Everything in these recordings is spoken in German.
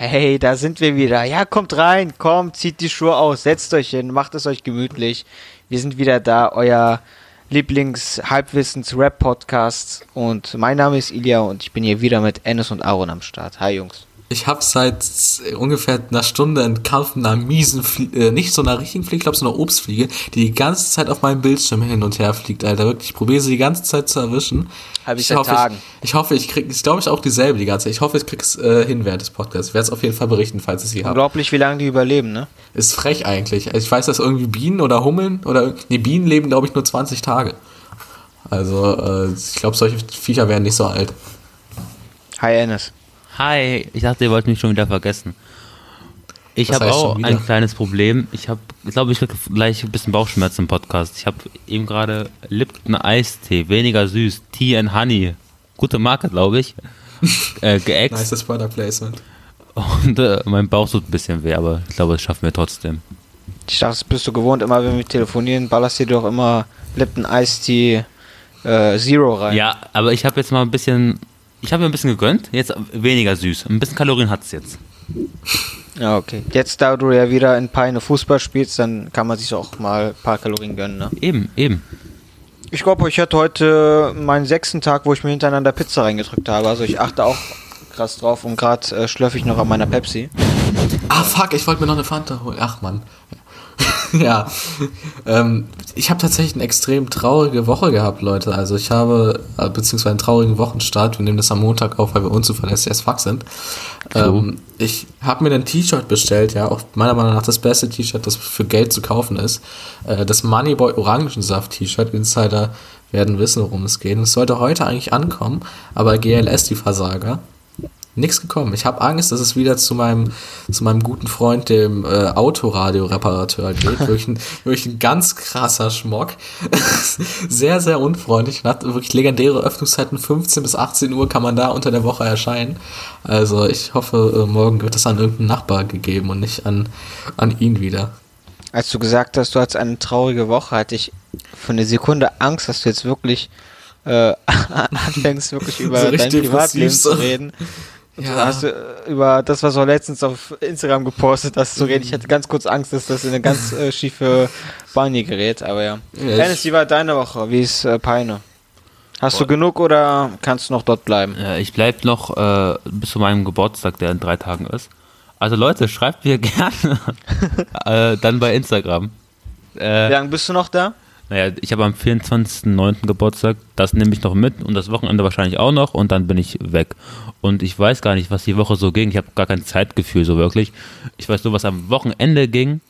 Hey, da sind wir wieder. Ja, kommt rein, kommt, zieht die Schuhe aus, setzt euch hin, macht es euch gemütlich. Wir sind wieder da, euer Lieblings-Halbwissens-Rap-Podcast. Und mein Name ist Ilya und ich bin hier wieder mit Ennis und Aaron am Start. Hi, Jungs. Ich habe seit ungefähr einer Stunde einen Kampf mit einer miesen, Flie äh, nicht so einer richtigen Fliege, ich glaube so einer Obstfliege, die die ganze Zeit auf meinem Bildschirm hin und her fliegt, Alter. Wirklich, ich probiere sie die ganze Zeit zu erwischen. Habe ich, ich seit hoffe, Tagen. Ich, ich hoffe, ich krieg, ich glaube ich auch dieselbe die ganze Zeit. Ich hoffe, ich krieg's äh, hin während des Podcasts. Ich werde es auf jeden Fall berichten, falls ich sie habe. Unglaublich, wie lange die überleben, ne? Ist frech eigentlich. Also ich weiß, dass irgendwie Bienen oder Hummeln oder nee, Bienen leben, glaube ich, nur 20 Tage. Also äh, ich glaube, solche Viecher werden nicht so alt. Hi, Ennis. Hi, ich dachte, ihr wollt mich schon wieder vergessen. Ich habe auch ein kleines Problem. Ich habe, glaube, ich gleich ein bisschen Bauchschmerzen im Podcast. Ich habe eben gerade Lipton Eistee, weniger süß, Tea and Honey, gute Marke, glaube ich, äh, geäxt. Nice Product Placement. Und äh, mein Bauch tut ein bisschen weh, aber ich glaube, das schaffen wir trotzdem. Ich dachte, das bist du gewohnt, immer wenn wir telefonieren, ballerst du dir doch immer Lipton Ice Tea äh, Zero rein. Ja, aber ich habe jetzt mal ein bisschen, ich habe mir ein bisschen gegönnt, jetzt weniger süß. Ein bisschen Kalorien hat es jetzt. Ja, okay. Jetzt, da du ja wieder in Peine Fußball spielst, dann kann man sich auch mal ein paar Kalorien gönnen, ne? Eben, eben. Ich glaube, ich hatte heute meinen sechsten Tag, wo ich mir hintereinander Pizza reingedrückt habe. Also ich achte auch krass drauf und gerade äh, schlürfe ich noch an meiner Pepsi. Ah, fuck, ich wollte mir noch eine Fanta holen. Ach, Mann. ja. Ähm, ich habe tatsächlich eine extrem traurige Woche gehabt, Leute. Also ich habe, äh, beziehungsweise einen traurigen Wochenstart. Wir nehmen das am Montag auf, weil wir unzuverlässig as fuck sind. Ähm, ich habe mir ein T-Shirt bestellt, ja, auch meiner Meinung nach das beste T-Shirt, das für Geld zu kaufen ist. Äh, das Moneyboy Orangensaft T-Shirt. Insider werden wissen, worum es geht. Und es sollte heute eigentlich ankommen, aber GLS, die Versager, Nix gekommen. Ich habe Angst, dass es wieder zu meinem, zu meinem guten Freund, dem äh, Autoradioreparateur geht. wirklich, ein, wirklich ein ganz krasser Schmock. sehr, sehr unfreundlich. Und hat wirklich legendäre Öffnungszeiten. 15 bis 18 Uhr kann man da unter der Woche erscheinen. Also ich hoffe, äh, morgen wird das an irgendeinen Nachbar gegeben und nicht an, an ihn wieder. Als du gesagt hast, du hattest eine traurige Woche, hatte ich für eine Sekunde Angst, dass du jetzt wirklich äh, anfängst, wirklich über So dein Privatleben zu reden. Und Ja. Du hast äh, über das, was du letztens auf Instagram gepostet hast, zu reden. Ich hatte ganz kurz Angst, dass das in eine ganz äh, schiefe Bahn hier gerät, aber ja. Ja, Dennis, wie war deine Woche? Wie ist äh, Peine? Hast du genug oder kannst du noch dort bleiben? Äh, ich bleibe noch äh, bis zu meinem Geburtstag, der in drei Tagen ist. Also Leute, schreibt mir gerne äh, dann bei Instagram. Wie Äh, lange bist du noch da? Naja, ich habe am 24.09. Geburtstag, das nehme ich noch mit und das Wochenende wahrscheinlich auch noch und dann bin ich weg. Und ich weiß gar nicht, was die Woche so ging. Ich habe gar kein Zeitgefühl so wirklich. Ich weiß nur, was am Wochenende ging.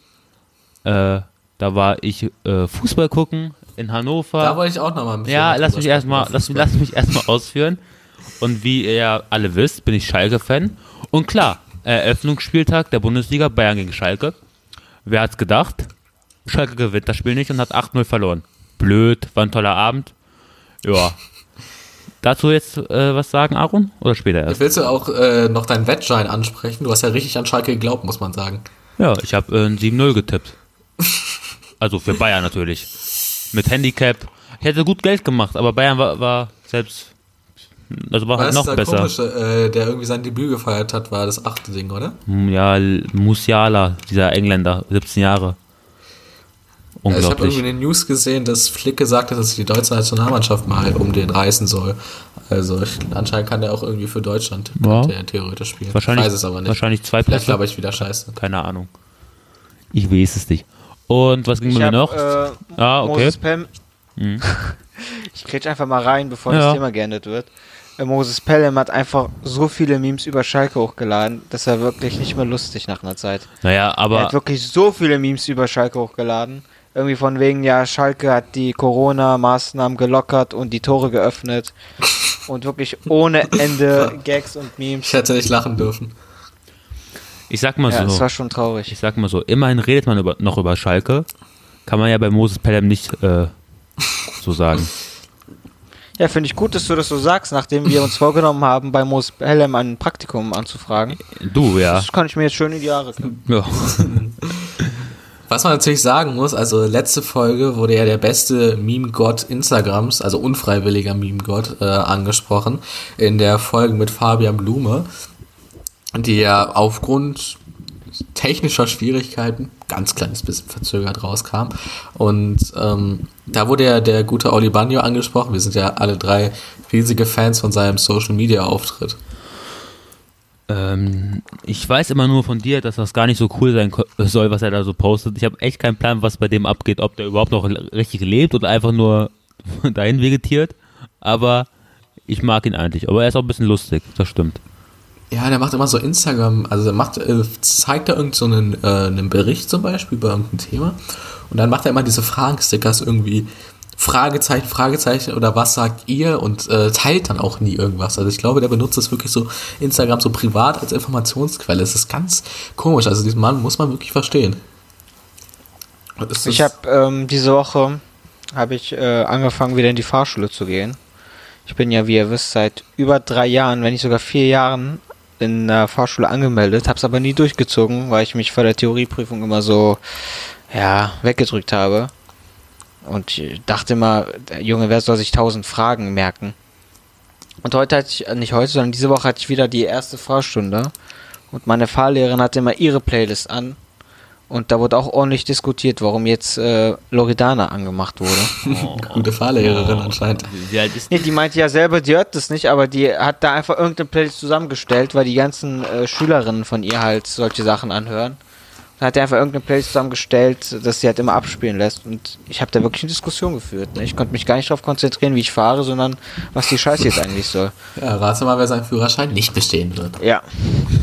Äh, da war ich äh, Fußball gucken in Hannover. Da wollte ich auch nochmal ein bisschen Ja, lass mich erstmal, lass, lass mich erstmal ausführen. Und wie ihr alle wisst, bin ich Schalke-Fan. Und klar, Eröffnungsspieltag der Bundesliga, Bayern gegen Schalke. Wer hat's gedacht? Schalke gewinnt das Spiel nicht und hat 8-0 verloren. Blöd, war ein toller Abend. Ja. Dazu jetzt äh, was sagen, Aaron? Oder später erst? Willst du auch äh, noch deinen Wettschein ansprechen? Du hast ja richtig an Schalke geglaubt, muss man sagen. Ja, ich habe äh, ein 7-0 getippt. Also für Bayern natürlich. Mit Handicap. Ich hätte gut Geld gemacht, aber Bayern war, war selbst. Also war halt noch der besser. komische, äh, der irgendwie sein Debüt gefeiert hat, war das achte Ding, oder? Ja, Musiala, dieser Engländer, 17 Jahre. Ja, ich habe Unglaublich. irgendwie in den News gesehen, dass Flick gesagt hat, dass die deutsche Nationalmannschaft mal um den reißen soll. Also ich, anscheinend kann der auch irgendwie für Deutschland Ja. der theoretisch spielen. wahrscheinlich, ich weiß es aber nicht. wahrscheinlich zwei Vielleicht Plätze. glaube ich wieder scheiße. Keine Ahnung. Ich weiß es nicht. Und was ging Ich bei mir hab, noch? Äh, ah, okay. Moses Pelham. ich kretsch einfach mal rein, bevor Ja. das Thema geendet wird. Äh, Moses Pelham hat einfach so viele Memes über Schalke hochgeladen, das war wirklich nicht mehr lustig nach einer Zeit. Naja, er hat aber wirklich so viele Memes über Schalke hochgeladen. Irgendwie von wegen, ja, Schalke hat die Corona-Maßnahmen gelockert und die Tore geöffnet. Und wirklich ohne Ende Gags und Memes. Ich hätte nicht lachen dürfen. ich sag mal Ja, das so, war schon traurig. ich sag mal so, immerhin redet man über, noch über Schalke. Kann man ja bei Moses Pelham nicht äh, so sagen. Ja, finde ich gut, dass du das so sagst, nachdem wir uns vorgenommen haben, bei Moses Pelham ein Praktikum anzufragen. Du, ja. Das kann ich mir jetzt schön in die Jahre kommen. ja. Was man natürlich sagen muss, also letzte Folge wurde ja der beste Meme-Gott Instagrams, also unfreiwilliger Meme-Gott, äh, angesprochen, in der Folge mit Fabian Blume. die ja aufgrund technischer Schwierigkeiten ganz kleines bisschen verzögert rauskam. Und ähm, da wurde ja der gute Oli Bagno angesprochen. Wir sind ja alle drei riesige Fans von seinem Social Media Auftritt. Ähm, ich weiß immer nur von dir, dass das gar nicht so cool sein ko- soll, was er da so postet. Ich habe echt keinen Plan, was bei dem abgeht, ob der überhaupt noch richtig lebt oder einfach nur dahin vegetiert. Aber ich mag ihn eigentlich. Aber er ist auch ein bisschen lustig, das stimmt. Ja, der macht immer so Instagram, also der macht, äh, zeigt da irgend so äh, einen Bericht zum Beispiel über irgendein Thema und dann macht er immer diese Fragenstickers irgendwie Fragezeichen, Fragezeichen oder was sagt ihr und äh, teilt dann auch nie irgendwas. Also ich glaube, der benutzt das wirklich so Instagram so privat als Informationsquelle. Es ist ganz komisch. Also diesen Mann muss man wirklich verstehen. Es Ich ist- habe ähm, diese Woche habe ich äh, angefangen wieder in die Fahrschule zu gehen. Ich bin ja, wie ihr wisst, seit über drei Jahren, wenn nicht sogar vier Jahren in der Fahrschule angemeldet, habe es aber nie durchgezogen, weil ich mich vor der Theorieprüfung immer so ja weggedrückt habe und ich dachte immer, der Junge, wer soll sich tausend Fragen merken? Und heute hatte ich, äh, nicht heute, sondern diese Woche hatte ich wieder die erste Fahrstunde und meine Fahrlehrerin hatte immer ihre Playlist an und da wurde auch ordentlich diskutiert, warum jetzt äh, Loredana angemacht wurde. gute Fahrlehrerin anscheinend. Wie alt ist Nee, die meinte ja selber, die hört das nicht, aber die hat da einfach irgendeine Playlist zusammengestellt, weil die ganzen äh, Schülerinnen von ihr halt solche Sachen anhören. Dann hat er einfach irgendeine Playlist zusammengestellt, dass sie halt immer abspielen lässt. Und ich habe da wirklich eine Diskussion geführt. Ne? Ich konnte mich gar nicht darauf konzentrieren, wie ich fahre, sondern was die Scheiße jetzt eigentlich soll. Ja, rate mal, wer seinen Führerschein nicht bestehen wird. Ja.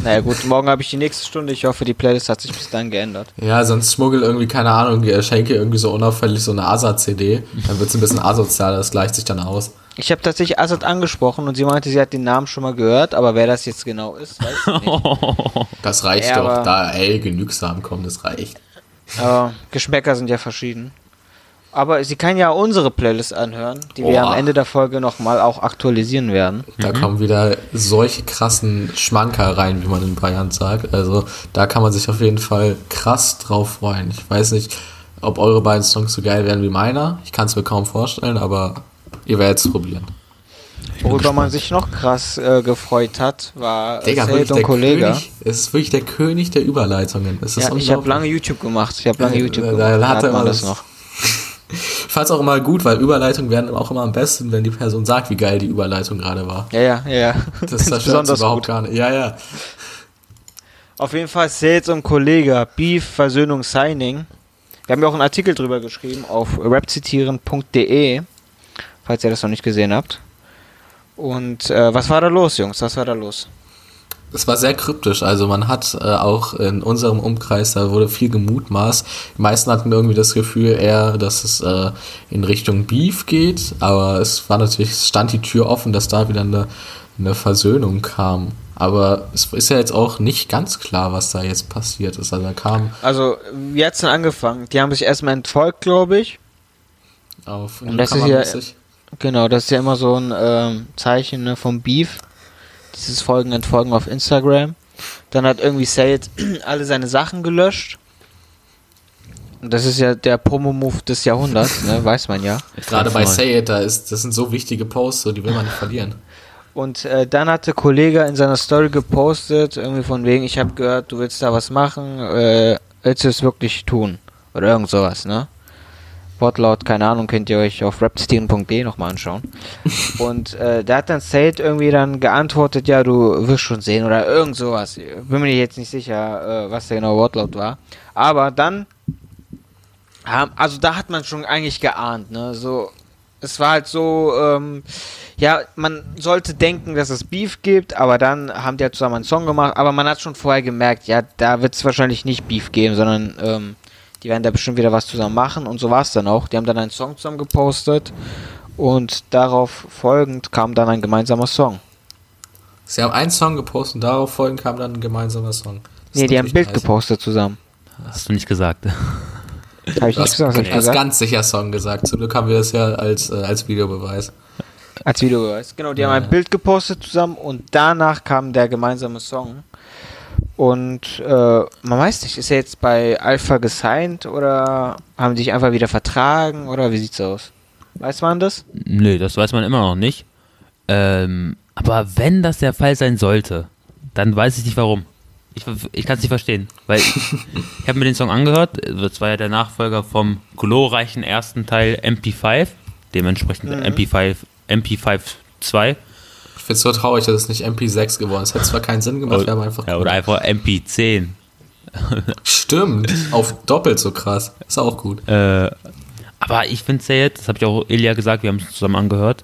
Naja gut, morgen habe ich die nächste Stunde. Ich hoffe, die Playlist hat sich bis dahin geändert. Ja, sonst schmuggel irgendwie, keine Ahnung, schenke irgendwie so unauffällig so eine ASA-CD. Dann wird es ein bisschen asozial, das gleicht sich dann aus. Ich habe tatsächlich Assad angesprochen und sie meinte, sie hat den Namen schon mal gehört, aber wer das jetzt genau ist, weiß ich nicht. Das reicht Ja, doch, da, ey, genügsam kommen, das reicht. Aber Geschmäcker sind ja verschieden. Aber sie kann ja unsere Playlist anhören, die wir Boah. am Ende der Folge nochmal auch aktualisieren werden. Da kommen wieder solche krassen Schmanker rein, wie man in Bayern sagt. Also da kann man sich auf jeden Fall krass drauf freuen. Ich weiß nicht, ob eure beiden Songs so geil werden wie meiner. Ich kann es mir kaum vorstellen, aber ihr werdet es probieren. Worüber man sich noch krass äh, gefreut hat, war äh, Digga, Said und. König, es ist wirklich der König der Überleitungen. Es ist Ja, ich habe lange YouTube gemacht. Ich habe lange Ja, YouTube da- gemacht. da Da hat hat er man immer das noch. Ich fand's auch immer gut, weil Überleitungen werden auch immer am besten, wenn die Person sagt, wie geil die Überleitung gerade war. Ja, ja, ja, ja. Das zerstört überhaupt gar nicht. Ja, ja. Auf jeden Fall Sales und Kollege, Beef, Versöhnung, Signing. Wir haben ja auch einen Artikel drüber geschrieben auf rapzitieren.de, falls ihr das noch nicht gesehen habt. Und äh, was war da los, Jungs? Was war da los? Es war sehr kryptisch. Also man hat äh, auch in unserem Umkreis, da wurde viel gemutmaßt. Die meisten hatten irgendwie das Gefühl eher, dass es äh, in Richtung Beef geht. Aber es war natürlich, es stand die Tür offen, dass da wieder eine, eine Versöhnung kam. Aber es ist ja jetzt auch nicht ganz klar, was da jetzt passiert ist. Also da kam Also, wie hat's denn angefangen? Die haben sich erstmal entfolgt, glaube ich. auf Und das ist ja- newcomermäßig. Genau, das ist ja immer so ein ähm, Zeichen ne, vom Beef. Dieses Folgen entfolgen auf Instagram. Dann hat irgendwie Sayed alle seine Sachen gelöscht. Und das ist ja der Promo-Move des Jahrhunderts, ne, weiß man ja. Gerade bei neu. Say It, da ist, das sind so wichtige Posts, so, die will man nicht verlieren. Und äh, dann hatte Kollege in seiner Story gepostet, irgendwie von wegen, ich habe gehört, du willst da was machen, äh, willst du es wirklich tun? Oder irgend sowas, ne? Wortlaut, keine Ahnung, könnt ihr euch auf rapsteam.de nochmal anschauen. Und äh, da hat dann Said irgendwie dann geantwortet, ja, du wirst schon sehen oder irgend sowas. Bin mir jetzt nicht sicher, äh, was der genaue Wortlaut war. Aber dann, also da hat man schon eigentlich geahnt, ne? So, es war halt so, ähm, ja, man sollte denken, dass es Beef gibt, aber dann haben die halt zusammen einen Song gemacht, aber man hat schon vorher gemerkt, ja, da wird es wahrscheinlich nicht Beef geben, sondern ähm, die werden da bestimmt wieder was zusammen machen und so war es dann auch. Die haben dann einen Song zusammen gepostet und darauf folgend kam dann ein gemeinsamer Song. Sie haben einen Song gepostet und darauf folgend kam dann ein gemeinsamer Song. Das Nee, die haben ein Bild nice. gepostet zusammen. Hast du nicht gesagt. Habe ich nicht gesagt, ich hast ganz sicher Song gesagt. Zum Glück haben wir das ja als, äh, als Videobeweis. Als Videobeweis. Genau, die haben Ja. ein Bild gepostet zusammen und danach kam der gemeinsame Song. Und äh, man weiß nicht, ist er jetzt bei Alpha gesigned oder haben die sich einfach wieder vertragen oder wie sieht's aus? Weiß man das? Nö, das weiß man immer noch nicht. Ähm, aber wenn das der Fall sein sollte, dann weiß ich nicht warum. Ich, ich kann es nicht verstehen, weil ich, ich habe mir den Song angehört. Das war ja der Nachfolger vom glorreichen ersten Teil MP5, dementsprechend MP5, MP5 2. Ich finde es so traurig, dass es nicht MP6 geworden ist. Hätte zwar keinen Sinn gemacht, wäre aber einfach. Ja, oder einfach MP10. Stimmt, auf doppelt so krass. Ist auch gut. Äh, aber ich finde Sayed, das habe ich auch Ilja gesagt, wir haben es zusammen angehört,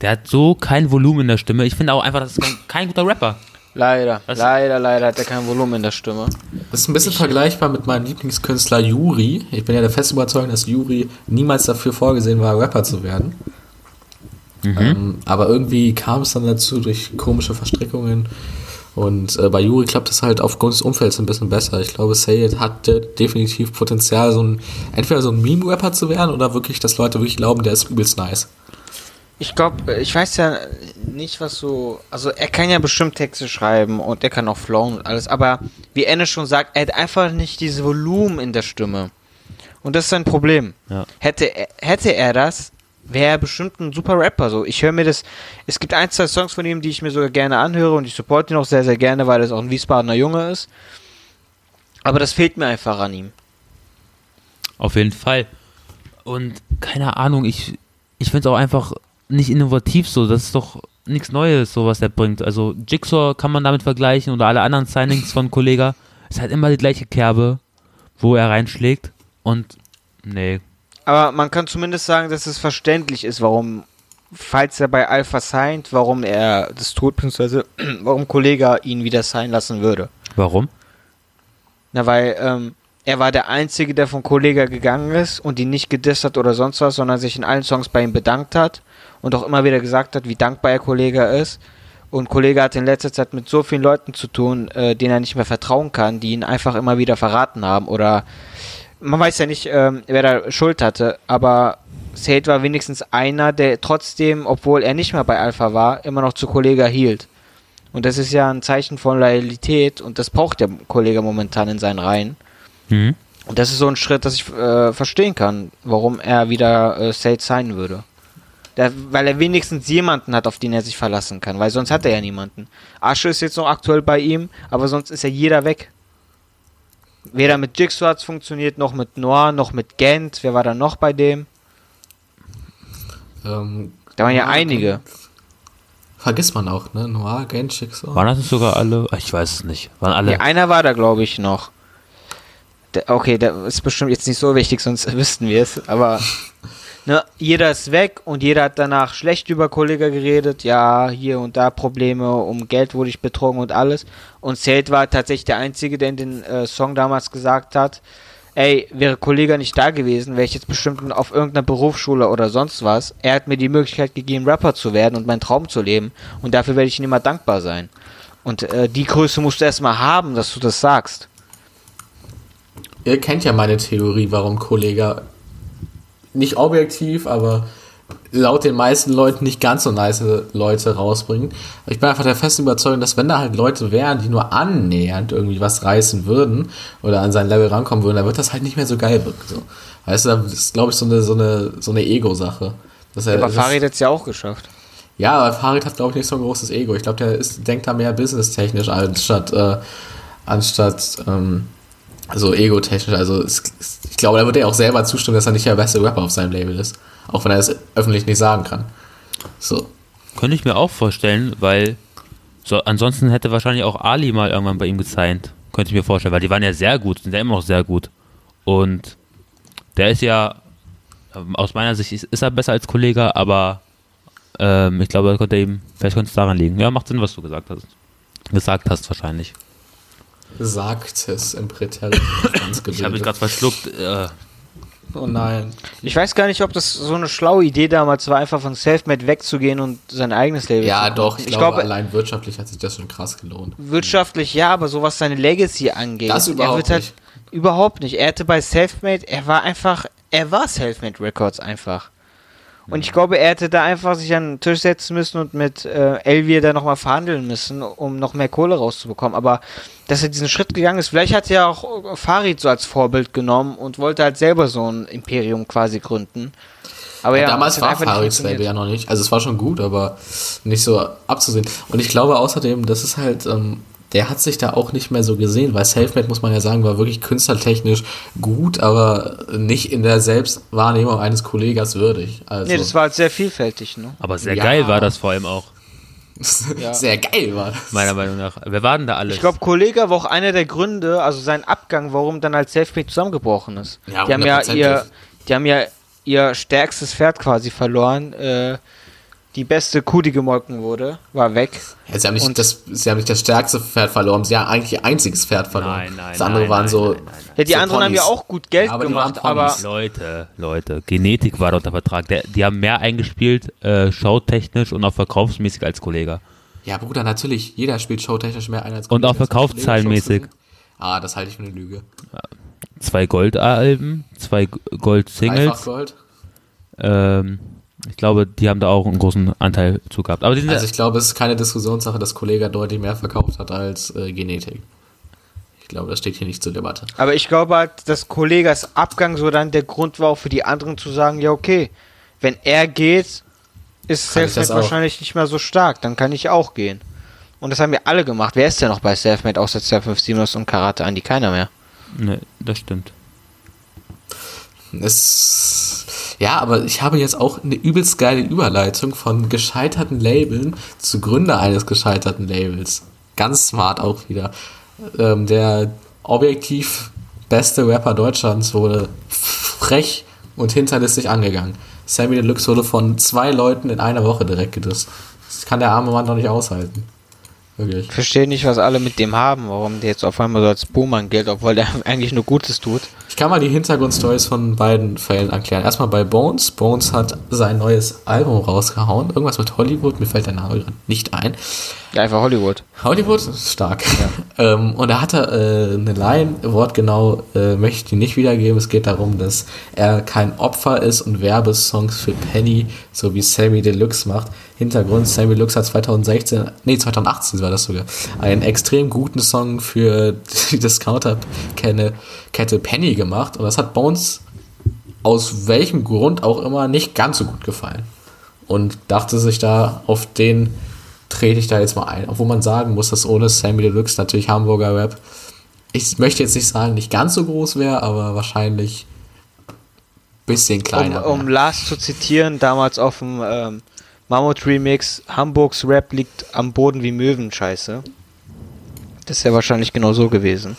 der hat so kein Volumen in der Stimme. Ich finde auch einfach, das ist kein, kein guter Rapper. Leider, Was? leider, leider hat er kein Volumen in der Stimme. Das ist ein bisschen vergleichbar mit meinem Lieblingskünstler Juri. Ich bin ja der festen Überzeugung, dass Juri niemals dafür vorgesehen war, Rapper zu werden. Ähm, aber irgendwie kam es dann dazu durch komische Verstrickungen. Und äh, bei Juri klappt es halt aufgrund des Umfelds ein bisschen besser. Ich glaube, Sayed hatte definitiv Potenzial, so ein, entweder so ein Meme-Rapper zu werden oder wirklich, dass Leute wirklich glauben, der ist übelst nice. Ich glaube, ich weiß ja nicht, was so. Also, er kann ja bestimmt Texte schreiben und er kann auch flowen und alles, aber wie Enne schon sagt, er hat einfach nicht dieses Volumen in der Stimme. Und das ist sein Problem. Ja. Hätte, er- hätte er das, wäre er bestimmt ein super Rapper. So, ich höre mir das. Es gibt ein, zwei Songs von ihm, die ich mir sogar gerne anhöre und ich supporte ihn auch sehr, sehr gerne, weil es auch ein Wiesbadener Junge ist. Aber das fehlt mir einfach an ihm. Auf jeden Fall. Und keine Ahnung, ich, ich finde es auch einfach nicht innovativ so. Das ist doch nichts Neues, so was er bringt. Also Jigsaw kann man damit vergleichen oder alle anderen Signings von Kollega. Ist halt immer die gleiche Kerbe, wo er reinschlägt. Und nee, Aber man kann zumindest sagen, dass es verständlich ist, warum, falls er bei Alpha signed, warum er das tut, beziehungsweise warum Kollega ihn wieder signen lassen würde. warum? Na, weil ähm, er war der Einzige, der von Kollega gegangen ist und ihn nicht gedisst hat oder sonst was, sondern sich in allen Songs bei ihm bedankt hat und auch immer wieder gesagt hat, wie dankbar er Kollega ist. Und Kollega hat in letzter Zeit mit so vielen Leuten zu tun, äh, denen er nicht mehr vertrauen kann, die ihn einfach immer wieder verraten haben oder man weiß ja nicht, ähm, wer da Schuld hatte, aber Sade war wenigstens einer, der trotzdem, obwohl er nicht mehr bei Alpha war, immer noch zu Kollega hielt. Und das ist ja ein Zeichen von Loyalität und das braucht der Kollege momentan in seinen Reihen. Mhm. Und das ist so ein Schritt, dass ich äh, verstehen kann, warum er wieder äh, Sade sein würde. Der, weil er wenigstens jemanden hat, auf den er sich verlassen kann, weil sonst hat er ja niemanden. Asche ist jetzt noch aktuell bei ihm, aber sonst ist ja jeder weg. Weder mit Jigsaw hat es funktioniert, noch mit Noir, noch mit Gent. Wer war da noch bei dem? Ähm, Da waren ja Noir, einige. vergisst man auch, ne? Noir, Genshik, so. Waren das nicht sogar alle? Ich weiß es nicht. Waren alle. Nee, einer war da, glaube ich, noch. Der, okay, der ist bestimmt jetzt nicht so wichtig, sonst wüssten wir es. Aber ne, jeder ist weg und jeder hat danach schlecht über Kollege geredet. Ja, hier und da Probleme, um Geld wurde ich betrogen und alles. Und Zelt war tatsächlich der Einzige, der in den äh, Song damals gesagt hat, ey, wäre Kollege nicht da gewesen, wäre ich jetzt bestimmt auf irgendeiner Berufsschule oder sonst was. Er hat mir die Möglichkeit gegeben, Rapper zu werden und meinen Traum zu leben. Und dafür werde ich ihm immer dankbar sein. Und äh, die Größe musst du erstmal haben, dass du das sagst. Ihr kennt ja meine Theorie, warum Kollega nicht objektiv, aber laut den meisten Leuten nicht ganz so nice Leute rausbringen. Ich bin einfach der festen Überzeugung, dass wenn da halt Leute wären, die nur annähernd irgendwie was reißen würden oder an sein Level rankommen würden, dann wird das halt nicht mehr so geil wirken. So. Weißt du, das ist, glaube ich, so eine, so eine, so eine Ego-Sache. Er- Aber Farid hat es ja auch geschafft. ja, aber Farid hat, glaube ich, nicht so ein großes Ego. Ich glaube, der ist, denkt da mehr businesstechnisch anstatt, äh, anstatt ähm, so ego-technisch. Also es, ich glaube, da wird er auch selber zustimmen, dass er nicht der beste Rapper auf seinem Label ist. Auch wenn er es öffentlich nicht sagen kann. So. Könnte ich mir auch vorstellen, weil so, ansonsten hätte wahrscheinlich auch Ali mal irgendwann bei ihm gezeigt. Könnte ich mir vorstellen, weil die waren ja sehr gut, sind ja immer noch sehr gut. Und der ist ja, aus meiner Sicht ist, ist er besser als Kollege, aber ähm, ich glaube, könnte ihm, vielleicht könnte es daran liegen. Ja, macht Sinn, was du gesagt hast. Gesagt hast wahrscheinlich. Sagt es im Präteritum ganz Ich habe mich gerade verschluckt. Äh, Oh nein. Ich weiß gar nicht, ob das so eine schlaue Idee damals war, einfach von Selfmade wegzugehen und sein eigenes Label Ja, zu doch, gründen. ich, Ich glaube, glaube, allein wirtschaftlich hat sich das schon krass gelohnt. wirtschaftlich ja, aber so was seine Legacy angeht. Das überhaupt er wird halt nicht. Überhaupt nicht. Er hatte bei Selfmade, er war einfach, er war Selfmade Records einfach. Und ich glaube, er hätte da einfach sich an den Tisch setzen müssen und mit äh, Elvier da nochmal verhandeln müssen, um noch mehr Kohle rauszubekommen. Aber dass er diesen Schritt gegangen ist, vielleicht hat er ja auch Farid so als Vorbild genommen und wollte halt selber so ein Imperium quasi gründen. Aber ja, damals es hat war einfach nicht Farid Swayze funktioniert. ja noch nicht. Also es war schon gut, aber nicht so abzusehen. Und ich glaube außerdem, das ist halt, ähm, der hat sich da auch nicht mehr so gesehen, weil Selfmade, muss man ja sagen, war wirklich künstlertechnisch gut, aber nicht in der Selbstwahrnehmung eines Kollegas würdig. Also Nee, das war halt sehr vielfältig, ne? Aber sehr Ja. geil war das vor allem auch, Ja. sehr geil war das. meiner Meinung nach. Wer war denn da alles? Ich glaube, Kollega war auch einer der Gründe, also sein Abgang, warum dann halt Selfmade zusammengebrochen ist. Ja, die haben ja ihr, die haben ja ihr stärkstes Pferd quasi verloren. Äh, die beste Kuh, die gemolken wurde, war weg. Ja, sie, haben nicht Und- das, sie haben nicht das stärkste Pferd verloren, sie haben eigentlich ihr einziges Pferd verloren. Nein, nein, das andere nein, waren nein, so. nein, nein, nein. Ja, die so anderen haben ja Ponys. auch gut Geld Ja, aber gemacht, aber Ponys. Leute, Leute, Genetik war da unter Vertrag. Der, die haben mehr eingespielt, äh, showtechnisch und auch verkaufsmäßig als Kollege. Ja, Bruder, natürlich. Jeder spielt showtechnisch mehr ein als Und Kollege. auch verkaufszahlenmäßig. Ah, das halte ich für eine Lüge. Zwei Goldalben, zwei Gold-Singles. Gold. Ähm, ich glaube, die haben da auch einen großen Anteil zu gehabt. Aber die sind Also ich glaube, es ist keine Diskussionssache, dass Kollege deutlich mehr verkauft hat als äh, Genetik. Ich glaube, das steht hier nicht zur Debatte. Aber ich glaube halt, dass Kollegas Abgang so dann der Grund war, auch für die anderen zu sagen, ja okay, wenn er geht, ist Selfmade wahrscheinlich nicht mehr so stark, dann kann ich auch gehen. Und das haben wir alle gemacht. Wer ist denn noch bei Selfmade außer 257 und Karate Andi? Keiner mehr. Ne, das stimmt. Es, ja, aber ich habe jetzt auch eine übelst geile Überleitung von gescheiterten Labeln zu Gründer eines gescheiterten Labels. Ganz smart auch wieder. Ähm, der objektiv beste Rapper Deutschlands wurde frech und hinterlistig angegangen. Sammy Deluxe wurde von zwei Leuten in einer Woche direkt gedisst. Das kann der arme Mann doch nicht aushalten. Wirklich. Ich verstehe nicht, was alle mit dem haben, warum der jetzt auf einmal so als Buhmann gilt, obwohl der eigentlich nur Gutes tut. Ich kann mal die Hintergrundstories von beiden Fällen erklären. Erstmal bei Bones. Bones hat sein neues Album rausgehauen. Irgendwas mit Hollywood. Mir fällt der Name gerade nicht ein. Ja, einfach Hollywood. Hollywood ist stark. ähm, und da hat er äh, eine Line, wortgenau äh, möchte ich die nicht wiedergeben. Es geht darum, dass er kein Opfer ist und Werbesongs für Penny, so wie Sammy Deluxe macht. Hintergrund, Sammy Deluxe hat 2016, nee 2018 war das sogar, einen extrem guten Song für die Discounter-Kette Kette Penny gemacht. Und das hat Bones aus welchem Grund auch immer nicht ganz so gut gefallen. Und dachte sich da, auf den trete ich da jetzt mal ein. Obwohl man sagen muss, dass ohne Sammy Deluxe natürlich Hamburger Rap, ich möchte jetzt nicht sagen, nicht ganz so groß wäre, aber wahrscheinlich bisschen Um, kleiner. um wär. Lars zu zitieren, damals auf dem ähm, Mammut Remix, Hamburgs Rap liegt am Boden wie Möwen, scheiße. Das ist ja wahrscheinlich genau so gewesen.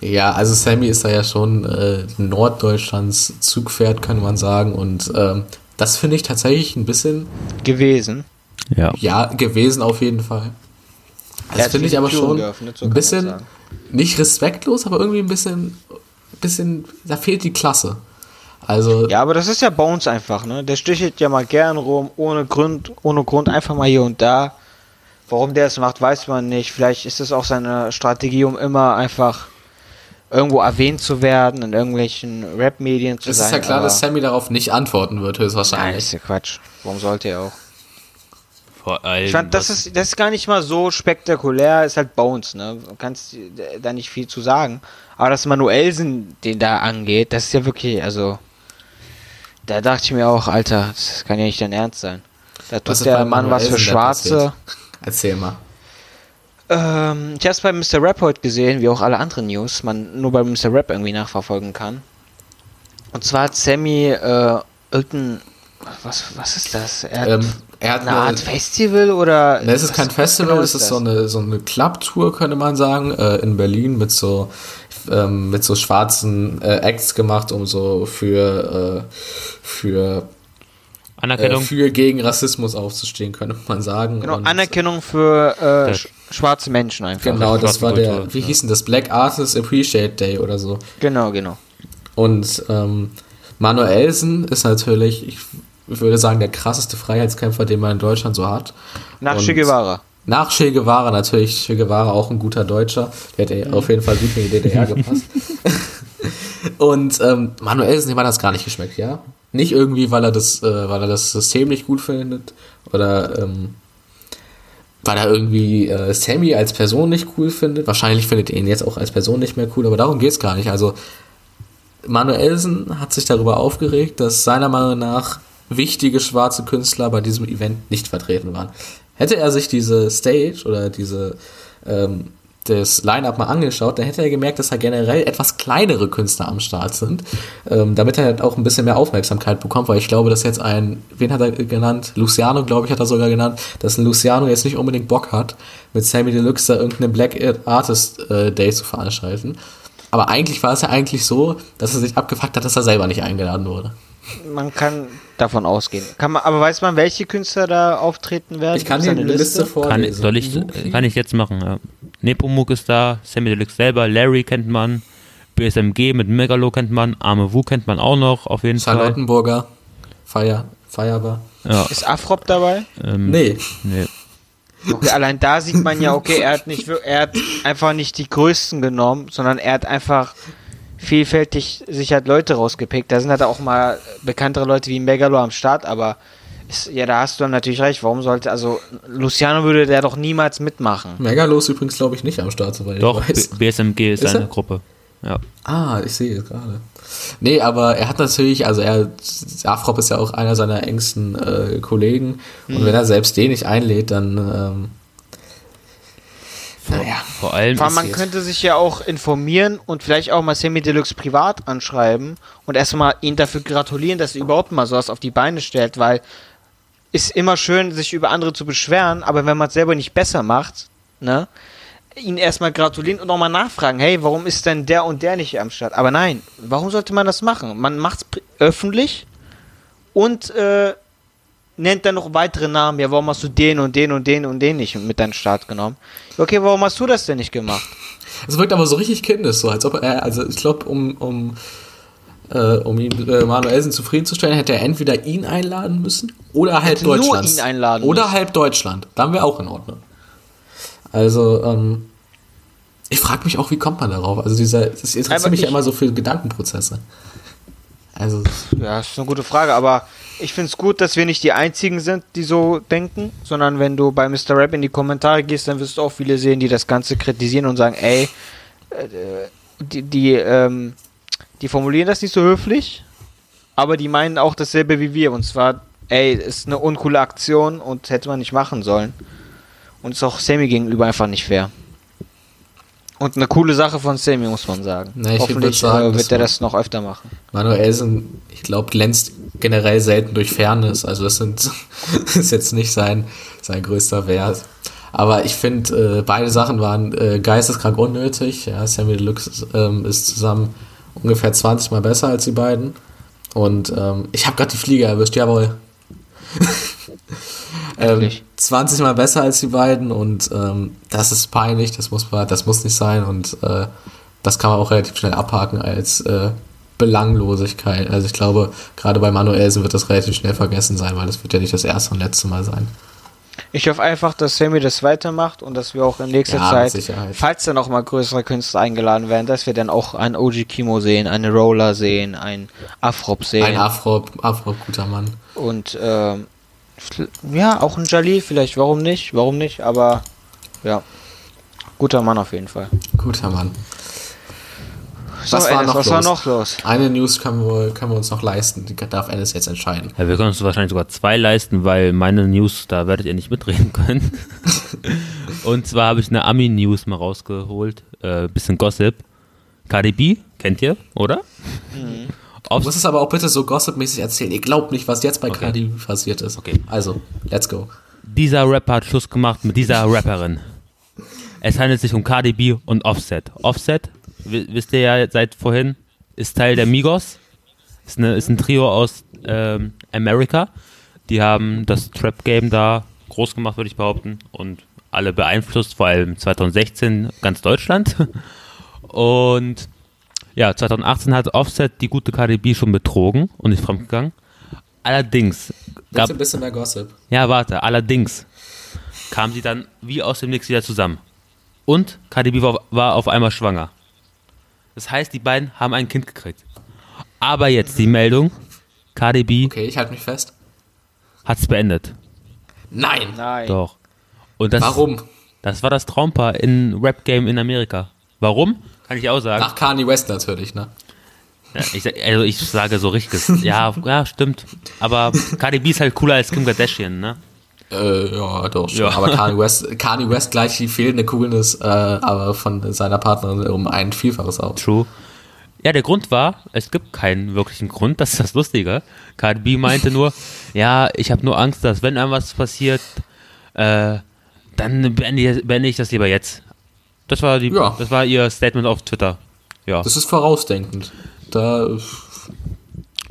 Ja, also Sammy ist da ja schon äh, Norddeutschlands Zugpferd, kann man sagen. Und ähm, das finde ich tatsächlich ein bisschen, Gewesen. Ja. ja, gewesen auf jeden Fall. Das finde ich aber Türen schon geöffnet, so ein bisschen, nicht respektlos, aber irgendwie ein bisschen, bisschen, da fehlt die Klasse. Also, Ja, aber das ist ja Bones einfach, ne? Der stichelt ja mal gern rum, ohne Grund, ohne Grund, einfach mal hier und da. Warum der es macht, weiß man nicht. Vielleicht ist es auch seine Strategie, um immer einfach irgendwo erwähnt zu werden, in irgendwelchen Rap-Medien zu es sein. ist ja klar, dass Sammy darauf nicht antworten wird, Nein, höchstwahrscheinlich. ist ja Quatsch. Warum sollte er auch? Vor allem, Ich fand, das ist, das ist gar nicht mal so spektakulär, ist halt Bones, ne? Du kannst da nicht viel zu sagen. Aber das Manuelsen, den da angeht, das ist ja wirklich, also. Da dachte ich mir auch, Alter, das kann ja nicht dein Ernst sein. Da tut der Mann was für Schwarze. Erzähl mal. Ähm, ich hab's bei Mr. Rap heute gesehen, wie auch alle anderen News, man nur bei Mr. Rap irgendwie nachverfolgen kann. Und zwar hat Sammy äh, irgendein. Was, was ist das? Er hat Ähm, er hat eine Art Festival oder. Ne, es ist kein Festival, genau es ist so eine, so eine Club-Tour, könnte man sagen, äh, in Berlin mit so, ähm, mit so schwarzen äh, Acts gemacht, um so für, äh, für, äh, Anerkennung. für gegen Rassismus aufzustehen, könnte man sagen. Genau, Und, Anerkennung für äh, sch schwarze Menschen einfach. Genau, das war der, Schwarzenkultur, wie ja. hieß denn das? Black Artists Appreciate Day oder so. Genau, genau. Und ähm, Manuelsen ist natürlich, ich würde sagen, der krasseste Freiheitskämpfer, den man in Deutschland so hat. Nach Und Che Guevara. Nach Che Guevara natürlich. Che Guevara auch ein guter Deutscher. Der hätte auf jeden Fall gut in die DDR gepasst. Und ähm, Manuelsen, dem hat das gar nicht geschmeckt, ja. Nicht irgendwie, weil er das, äh, weil er das System nicht gut findet oder ähm, weil er irgendwie äh, Sammy als Person nicht cool findet. Wahrscheinlich findet er ihn jetzt auch als Person nicht mehr cool, aber darum geht's gar nicht. Also Manuelsen hat sich darüber aufgeregt, dass seiner Meinung nach wichtige schwarze Künstler bei diesem Event nicht vertreten waren. Hätte er sich diese Stage oder diese ähm, das Line-Up mal angeschaut, dann hätte er gemerkt, dass da generell etwas kleinere Künstler am Start sind, ähm, damit er halt auch ein bisschen mehr Aufmerksamkeit bekommt, weil ich glaube, dass jetzt ein, wen hat er genannt? Luciano, glaube ich, hat er sogar genannt, dass ein Luciano jetzt nicht unbedingt Bock hat, mit Sammy Deluxe da irgendeine Black Artist äh, Day zu veranstalten. Aber eigentlich war es ja eigentlich so, dass er sich abgefuckt hat, dass er selber nicht eingeladen wurde. Man kann davon ausgehen. Kann man, aber weiß man, welche Künstler da auftreten werden? Ich kann dir eine Liste Kann, vorlesen. soll ich, kann ich jetzt machen, ja. Nepomuk ist da, Sammy Deluxe selber, Larry kennt man, BSMG mit Megalo kennt man, Arme Wu kennt man auch noch, auf jeden Fall. Charlottenburger, Feier, Feierbar. Ja, Ist Afrop dabei? ähm, Nee, nee. Okay, allein da sieht man ja, okay, er hat nicht, er hat einfach nicht die größten genommen, sondern er hat einfach vielfältig sich halt Leute rausgepickt. Da sind halt auch mal bekanntere Leute wie Megalo am Start, aber ist, ja, da hast du dann natürlich recht. Warum sollte, also Luciano würde der doch niemals mitmachen. Megalo ist übrigens, glaube ich, nicht am Start, soweit Doch, ich weiß. BSMG ist, Ist eine er? Gruppe. Ja. Ah, ich sehe es gerade. Nee, aber er hat natürlich, also er, Afrop ist ja auch einer seiner engsten äh, Kollegen. Und wenn er selbst den nicht einlädt, dann, ähm, naja. Vor allem Vor allem, man könnte sich ja auch informieren und vielleicht auch mal Semi Deluxe privat anschreiben und erstmal ihn dafür gratulieren, dass er überhaupt mal sowas auf die Beine stellt, weil ist immer schön, sich über andere zu beschweren, aber wenn man es selber nicht besser macht, ne, ihn erstmal gratulieren und nochmal nachfragen, hey, warum ist denn der und der nicht am Start? Aber nein, warum sollte man das machen? Man macht es öffentlich und äh, nennt dann noch weitere Namen. Ja, warum hast du den und den und den und den nicht mit deinen Start genommen? Okay, warum hast du das denn nicht gemacht? Es wirkt aber so richtig kindisch, so als ob er, also ich glaube, um, um, äh, um ihn äh, Manuelsen zufriedenzustellen, hätte er entweder ihn einladen müssen oder halb Hätte nur Deutschland. ihn einladen Oder müssen. halb Deutschland. Dann wäre auch in Ordnung. Also, ähm, ich frage mich auch, wie kommt man darauf? Also dieser, das interessiert mich ja immer so für Gedankenprozesse. Also, Ja, das ist eine gute Frage, aber ich finde es gut, dass wir nicht die Einzigen sind, die so denken, sondern wenn du bei Mr. Rap in die Kommentare gehst, dann wirst du auch viele sehen, die das Ganze kritisieren und sagen, ey, äh, die, die, ähm, die formulieren das nicht so höflich, aber die meinen auch dasselbe wie wir. Und zwar, ey, ist eine uncoole Aktion und hätte man nicht machen sollen. Und ist auch Sammy gegenüber einfach nicht fair. Und eine coole Sache von Sammy, muss man sagen. Na, Hoffentlich sagen, äh, das wird er das noch öfter machen. Manuelsen, ich glaube, glänzt generell selten durch Fairness. Also das sind, ist jetzt nicht sein, sein größter Wert. Aber ich finde, äh, beide Sachen waren äh, geisteskrank unnötig. Ja, Sammy Deluxe ist, ähm, ist zusammen ungefähr 20 Mal besser als die beiden. Und ähm, ich habe gerade die Fliege erwischt, jawohl. ähm, Endlich. 20 Mal besser als die beiden und ähm, das ist peinlich, das muss, man- das muss nicht sein und äh, das kann man auch relativ schnell abhaken als äh, Belanglosigkeit. Also ich glaube, gerade bei Manuelsen wird das relativ schnell vergessen sein, weil das wird ja nicht das erste und letzte Mal sein. Ich hoffe einfach, dass Sammy das weitermacht und dass wir auch in nächster Ja, Zeit, Sicherheit. falls dann auch mal größere Künstler eingeladen werden, dass wir dann auch einen OG Kimo sehen, eine Roller sehen, einen Afrop sehen Ein Afro, Afro guter Mann. und ähm, ja, auch ein Jali vielleicht, warum nicht, warum nicht, aber ja, guter Mann auf jeden Fall. Guter Mann. So, Was war noch was los? war noch los? Eine News können wir, können wir uns noch leisten, die darf Ennis jetzt entscheiden. Ja, wir können uns wahrscheinlich sogar zwei leisten, weil meine News, da werdet ihr nicht mitreden können. Und zwar habe ich eine Ami-News mal rausgeholt, äh, bisschen Gossip. Cardi B, kennt ihr, oder? Du Auf, musst es aber auch bitte so gossipmäßig erzählen. Ihr glaubt nicht, was jetzt bei Okay. Cardi passiert ist. Okay. Also, let's go. dieser Rapper hat Schluss gemacht mit dieser Rapperin. Es handelt sich um Cardi B und Offset. Offset, wisst ihr ja seit vorhin, ist Teil der Migos. Ist, eine, ist ein Trio aus ähm, Amerika. Die haben das Trap-Game da groß gemacht, würde ich behaupten. Und alle beeinflusst, vor allem 2016 ganz Deutschland. Und ja, 2018 hat Offset die gute Cardi B schon betrogen und ist fremdgegangen. Allerdings gab Bitte ein bisschen mehr Gossip. ja, warte, allerdings kam sie dann wie aus dem Nix wieder zusammen. Und Cardi B war, war auf einmal schwanger. Das heißt, die beiden haben ein Kind gekriegt. Aber jetzt die Meldung, Cardi B Okay, ich halte mich fest. hat's beendet. Nein! Nein. Doch. Und das, Warum? das war das Traumpaar in Rap-Game in Amerika. Warum? Kann ich auch sagen. Nach Kanye West natürlich, ne? Ja, ich, also ich sage so richtig. Ja, ja, stimmt. Aber Cardi B ist halt cooler als Kim Kardashian, ne? Äh, ja, doch schon. Ja. Aber Kanye West, Kanye West gleich die fehlende Coolness, äh, aber von seiner Partnerin um ein Vielfaches aus. True. Ja, der Grund war, es gibt keinen wirklichen Grund, das ist das Lustige. Cardi B meinte nur, ja, ich habe nur Angst, dass wenn irgendwas passiert, äh, dann beende ich, beende ich das lieber jetzt. Das war, die, Ja. das war ihr Statement auf Twitter. Ja. Das ist vorausdenkend. Da,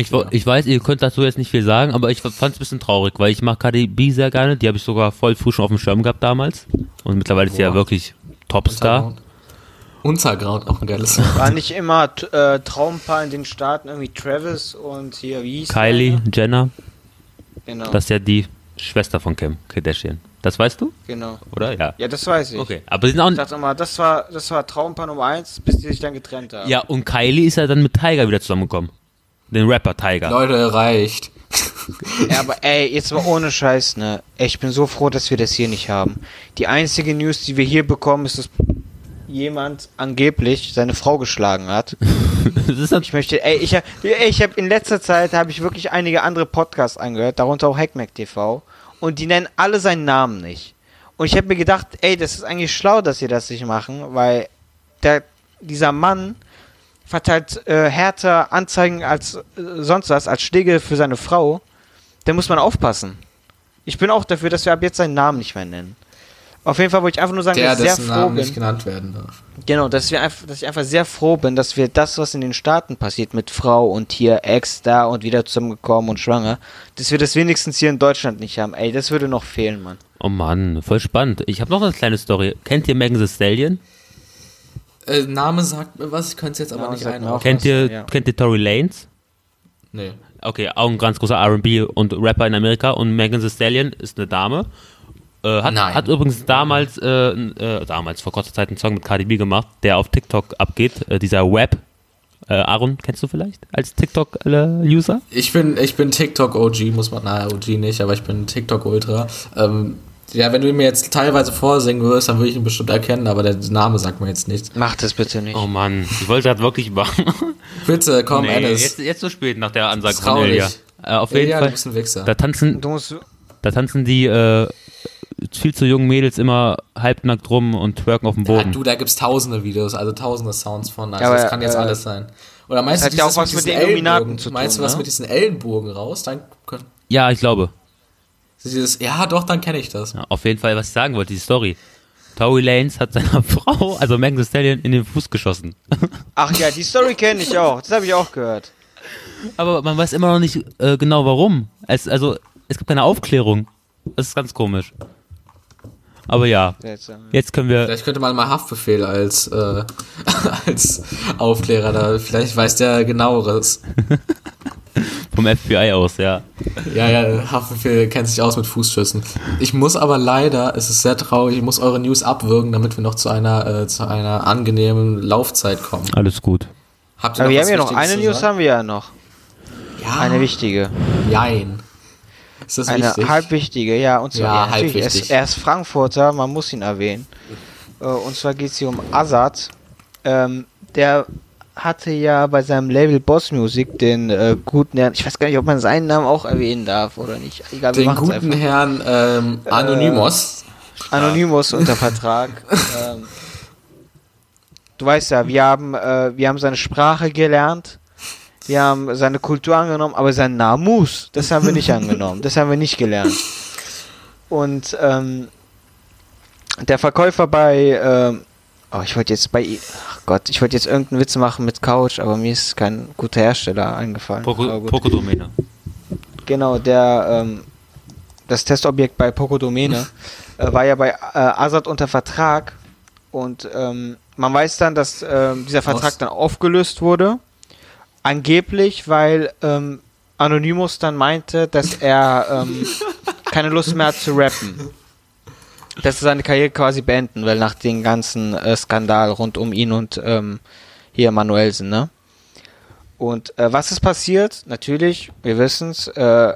Ich, wo- ich weiß, ihr könnt dazu jetzt nicht viel sagen, aber ich fand es ein bisschen traurig, weil ich mag Cardi B sehr gerne. Die habe ich sogar voll früh schon auf dem Schirm gehabt damals. Und mittlerweile ist sie ja wirklich Topstar. Unterground, auch ein geiles. War nicht immer äh, Traumpaar in den Staaten irgendwie Travis und hier, wie hieß der Kylie noch? Jenner, Genau, das ist ja die Schwester von Kim Kardashian. Das weißt du, genau. oder? Ja. Ja, das weiß ich. Okay, aber sie sind auch Ich dachte immer, das war, das war Traumpaar Nummer 1, bis die sich dann getrennt haben. Ja, und Kylie ist ja dann mit Tiger wieder zusammengekommen. Den Rapper Tiger. Leute, reicht. Ja, aber ey, jetzt mal ohne Scheiß, ne? Ey, ich bin so froh, dass wir das hier nicht haben. Die einzige News, die wir hier bekommen, ist, dass jemand angeblich seine Frau geschlagen hat. Das ist dann, Ich möchte, ey, ich, hab- ich habe in letzter Zeit habe ich wirklich einige andere Podcasts angehört, darunter auch Hackmack TV, und die nennen alle seinen Namen nicht. Und ich habe mir gedacht, ey, das ist eigentlich schlau, dass sie das nicht machen, weil der, dieser Mann verteilt äh, härter Anzeigen als äh, sonst was, als Schläge für seine Frau. Da muss man aufpassen. Ich bin auch dafür, dass wir ab jetzt seinen Namen nicht mehr nennen. Auf jeden Fall wollte ich einfach nur sagen, Der, dass ich sehr froh Namen bin. nicht genannt werden darf. Genau, dass, wir einfach, dass ich einfach sehr froh bin, dass wir das, was in den Staaten passiert, mit Frau und hier Ex da und wieder zusammengekommen und schwanger, dass wir das wenigstens hier in Deutschland nicht haben. Ey, das würde noch fehlen, Mann. oh Mann, voll spannend. Ich habe noch eine kleine Story. Kennt ihr Megan Thee Stallion? Äh, Name sagt mir was, ich könnte es jetzt aber Name nicht einordnen. Kennt ihr, ja. kennt ihr Tory Lanez? Nee. Okay, auch ein ganz großer R&B und Rapper in Amerika und Megan Thee Stallion ist eine Dame. Äh, hat, Nein. hat übrigens damals, äh, äh, damals vor kurzer Zeit einen Song mit Cardi B gemacht, der auf TikTok abgeht. Äh, dieser Web. Äh, Aaron, kennst du vielleicht als TikTok-User? Ich bin, ich bin TikTok-OG, muss man, na, OG nicht, aber ich bin TikTok-Ultra. Ähm, ja, wenn du ihn mir jetzt teilweise vorsingen würdest, dann würde ich ihn bestimmt erkennen, aber der Name sagt mir jetzt nichts. Mach das bitte nicht. Oh Mann, ich wollte das wirklich machen. Bitte, komm, nee, Alice. jetzt, jetzt so spät nach der Ansage von traurig. Ilja. Äh, auf jeden ja, Fall. du bist ein Wichser. Da tanzen, Du musst, da tanzen die äh, viel zu jungen Mädels immer halbnackt rum und twerken auf dem Ja, Boden. du, da gibt's tausende Videos, also tausende Sounds von. Also Ja, aber, das kann jetzt äh, alles sein. Oder meinst das du hat ja auch was mit diesen den Illuminaten Ellenbogen? zu Meinst tun, du was ne? mit diesen Ellenbogen raus? Dann können, ja, ich glaube. Dieses, ja, doch, dann kenne ich das. Ja, auf jeden Fall, was ich sagen wollte, die Story. Tory Lanez hat seiner Frau, also Megan Thee Stallion, in den Fuß geschossen. ach ja, die Story kenne ich auch. Das habe ich auch gehört. Aber man weiß immer noch nicht äh, genau warum. Es, also, es gibt keine Aufklärung. Das ist ganz komisch. Aber ja, jetzt können wir. Vielleicht könnte man mal Haftbefehl als, äh, als Aufklärer da, vielleicht weiß der genaueres. Vom FBI aus, ja. Ja, ja, Haftbefehl kennt sich aus mit Fußschüssen. Ich muss aber leider, es ist sehr traurig, ich muss eure News abwürgen, damit wir noch zu einer, äh, zu einer angenehmen Laufzeit kommen. Alles gut. Habt ihr Aber wir haben ja noch eine News, sagen? haben wir ja noch. Ja, Eine wichtige. Jein. Ist das Eine wichtig? halb wichtige, ja. Und zwar, Ja, ja, halb er wichtig. er ist Frankfurter, man muss ihn erwähnen. Äh, Und zwar geht es hier um Azad. Ähm, der hatte ja bei seinem Label Boss Music den äh, guten Herrn, ich weiß gar nicht, ob man seinen Namen auch erwähnen darf oder nicht. Egal, Den guten. Herrn ähm, Anonymous. Anonymous unter Vertrag. ähm, du weißt ja, wir haben, äh, wir haben seine Sprache gelernt, wir haben seine Kultur angenommen, aber sein Namus, das haben wir nicht angenommen, das haben wir nicht gelernt. Und ähm, der Verkäufer bei, ähm, oh, ich wollte jetzt bei, I- ach Gott, ich wollte jetzt irgendeinen Witz machen mit Couch, aber mir ist kein guter Hersteller eingefallen. Aber Poco, gut. Poco Domäne. Genau, der ähm, das Testobjekt bei Poco Domäne äh, war ja bei äh, Azad unter Vertrag und ähm, man weiß dann, dass ähm, dieser Vertrag Was? dann aufgelöst wurde. Angeblich, weil ähm, Anonymous dann meinte, dass er ähm, keine Lust mehr hat zu rappen. Dass er seine Karriere quasi beenden will nach dem ganzen äh, Skandal rund um ihn und ähm, hier Manuelsen, ne? Und äh, was ist passiert? Natürlich, wir wissen es, äh,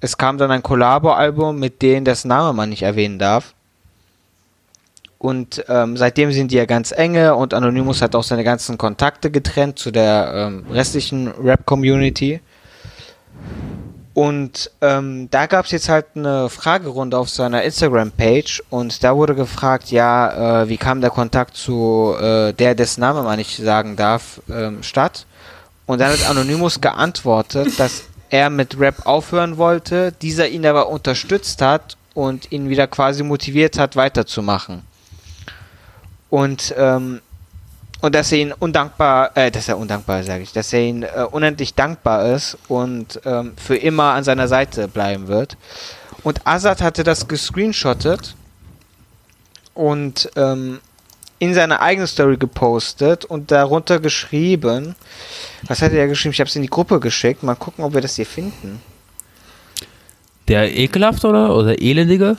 es kam dann ein Collabo-Album, mit dem dessen Name man nicht erwähnen darf. Und ähm, seitdem sind die ja ganz enge und Anonymous hat auch seine ganzen Kontakte getrennt zu der ähm, restlichen Rap-Community. Und ähm, da gab es jetzt halt eine Fragerunde auf seiner Instagram-Page und da wurde gefragt, ja, äh, wie kam der Kontakt zu äh, der, dessen Name man nicht sagen darf, ähm, statt. Und dann hat Anonymous geantwortet, dass er mit Rap aufhören wollte, dieser ihn aber unterstützt hat und ihn wieder quasi motiviert hat, weiterzumachen. Und ähm, und dass er ihn undankbar, äh, dass er undankbar, sage ich, dass er ihn äh, unendlich dankbar ist und ähm, für immer an seiner Seite bleiben wird. Und Azad hatte das gescreenshottet und ähm, in seine eigene Story gepostet und darunter geschrieben, was hat er geschrieben? Ich habe es in die Gruppe geschickt. Mal gucken, ob wir das hier finden. Der ekelhafte oder, oder elendige?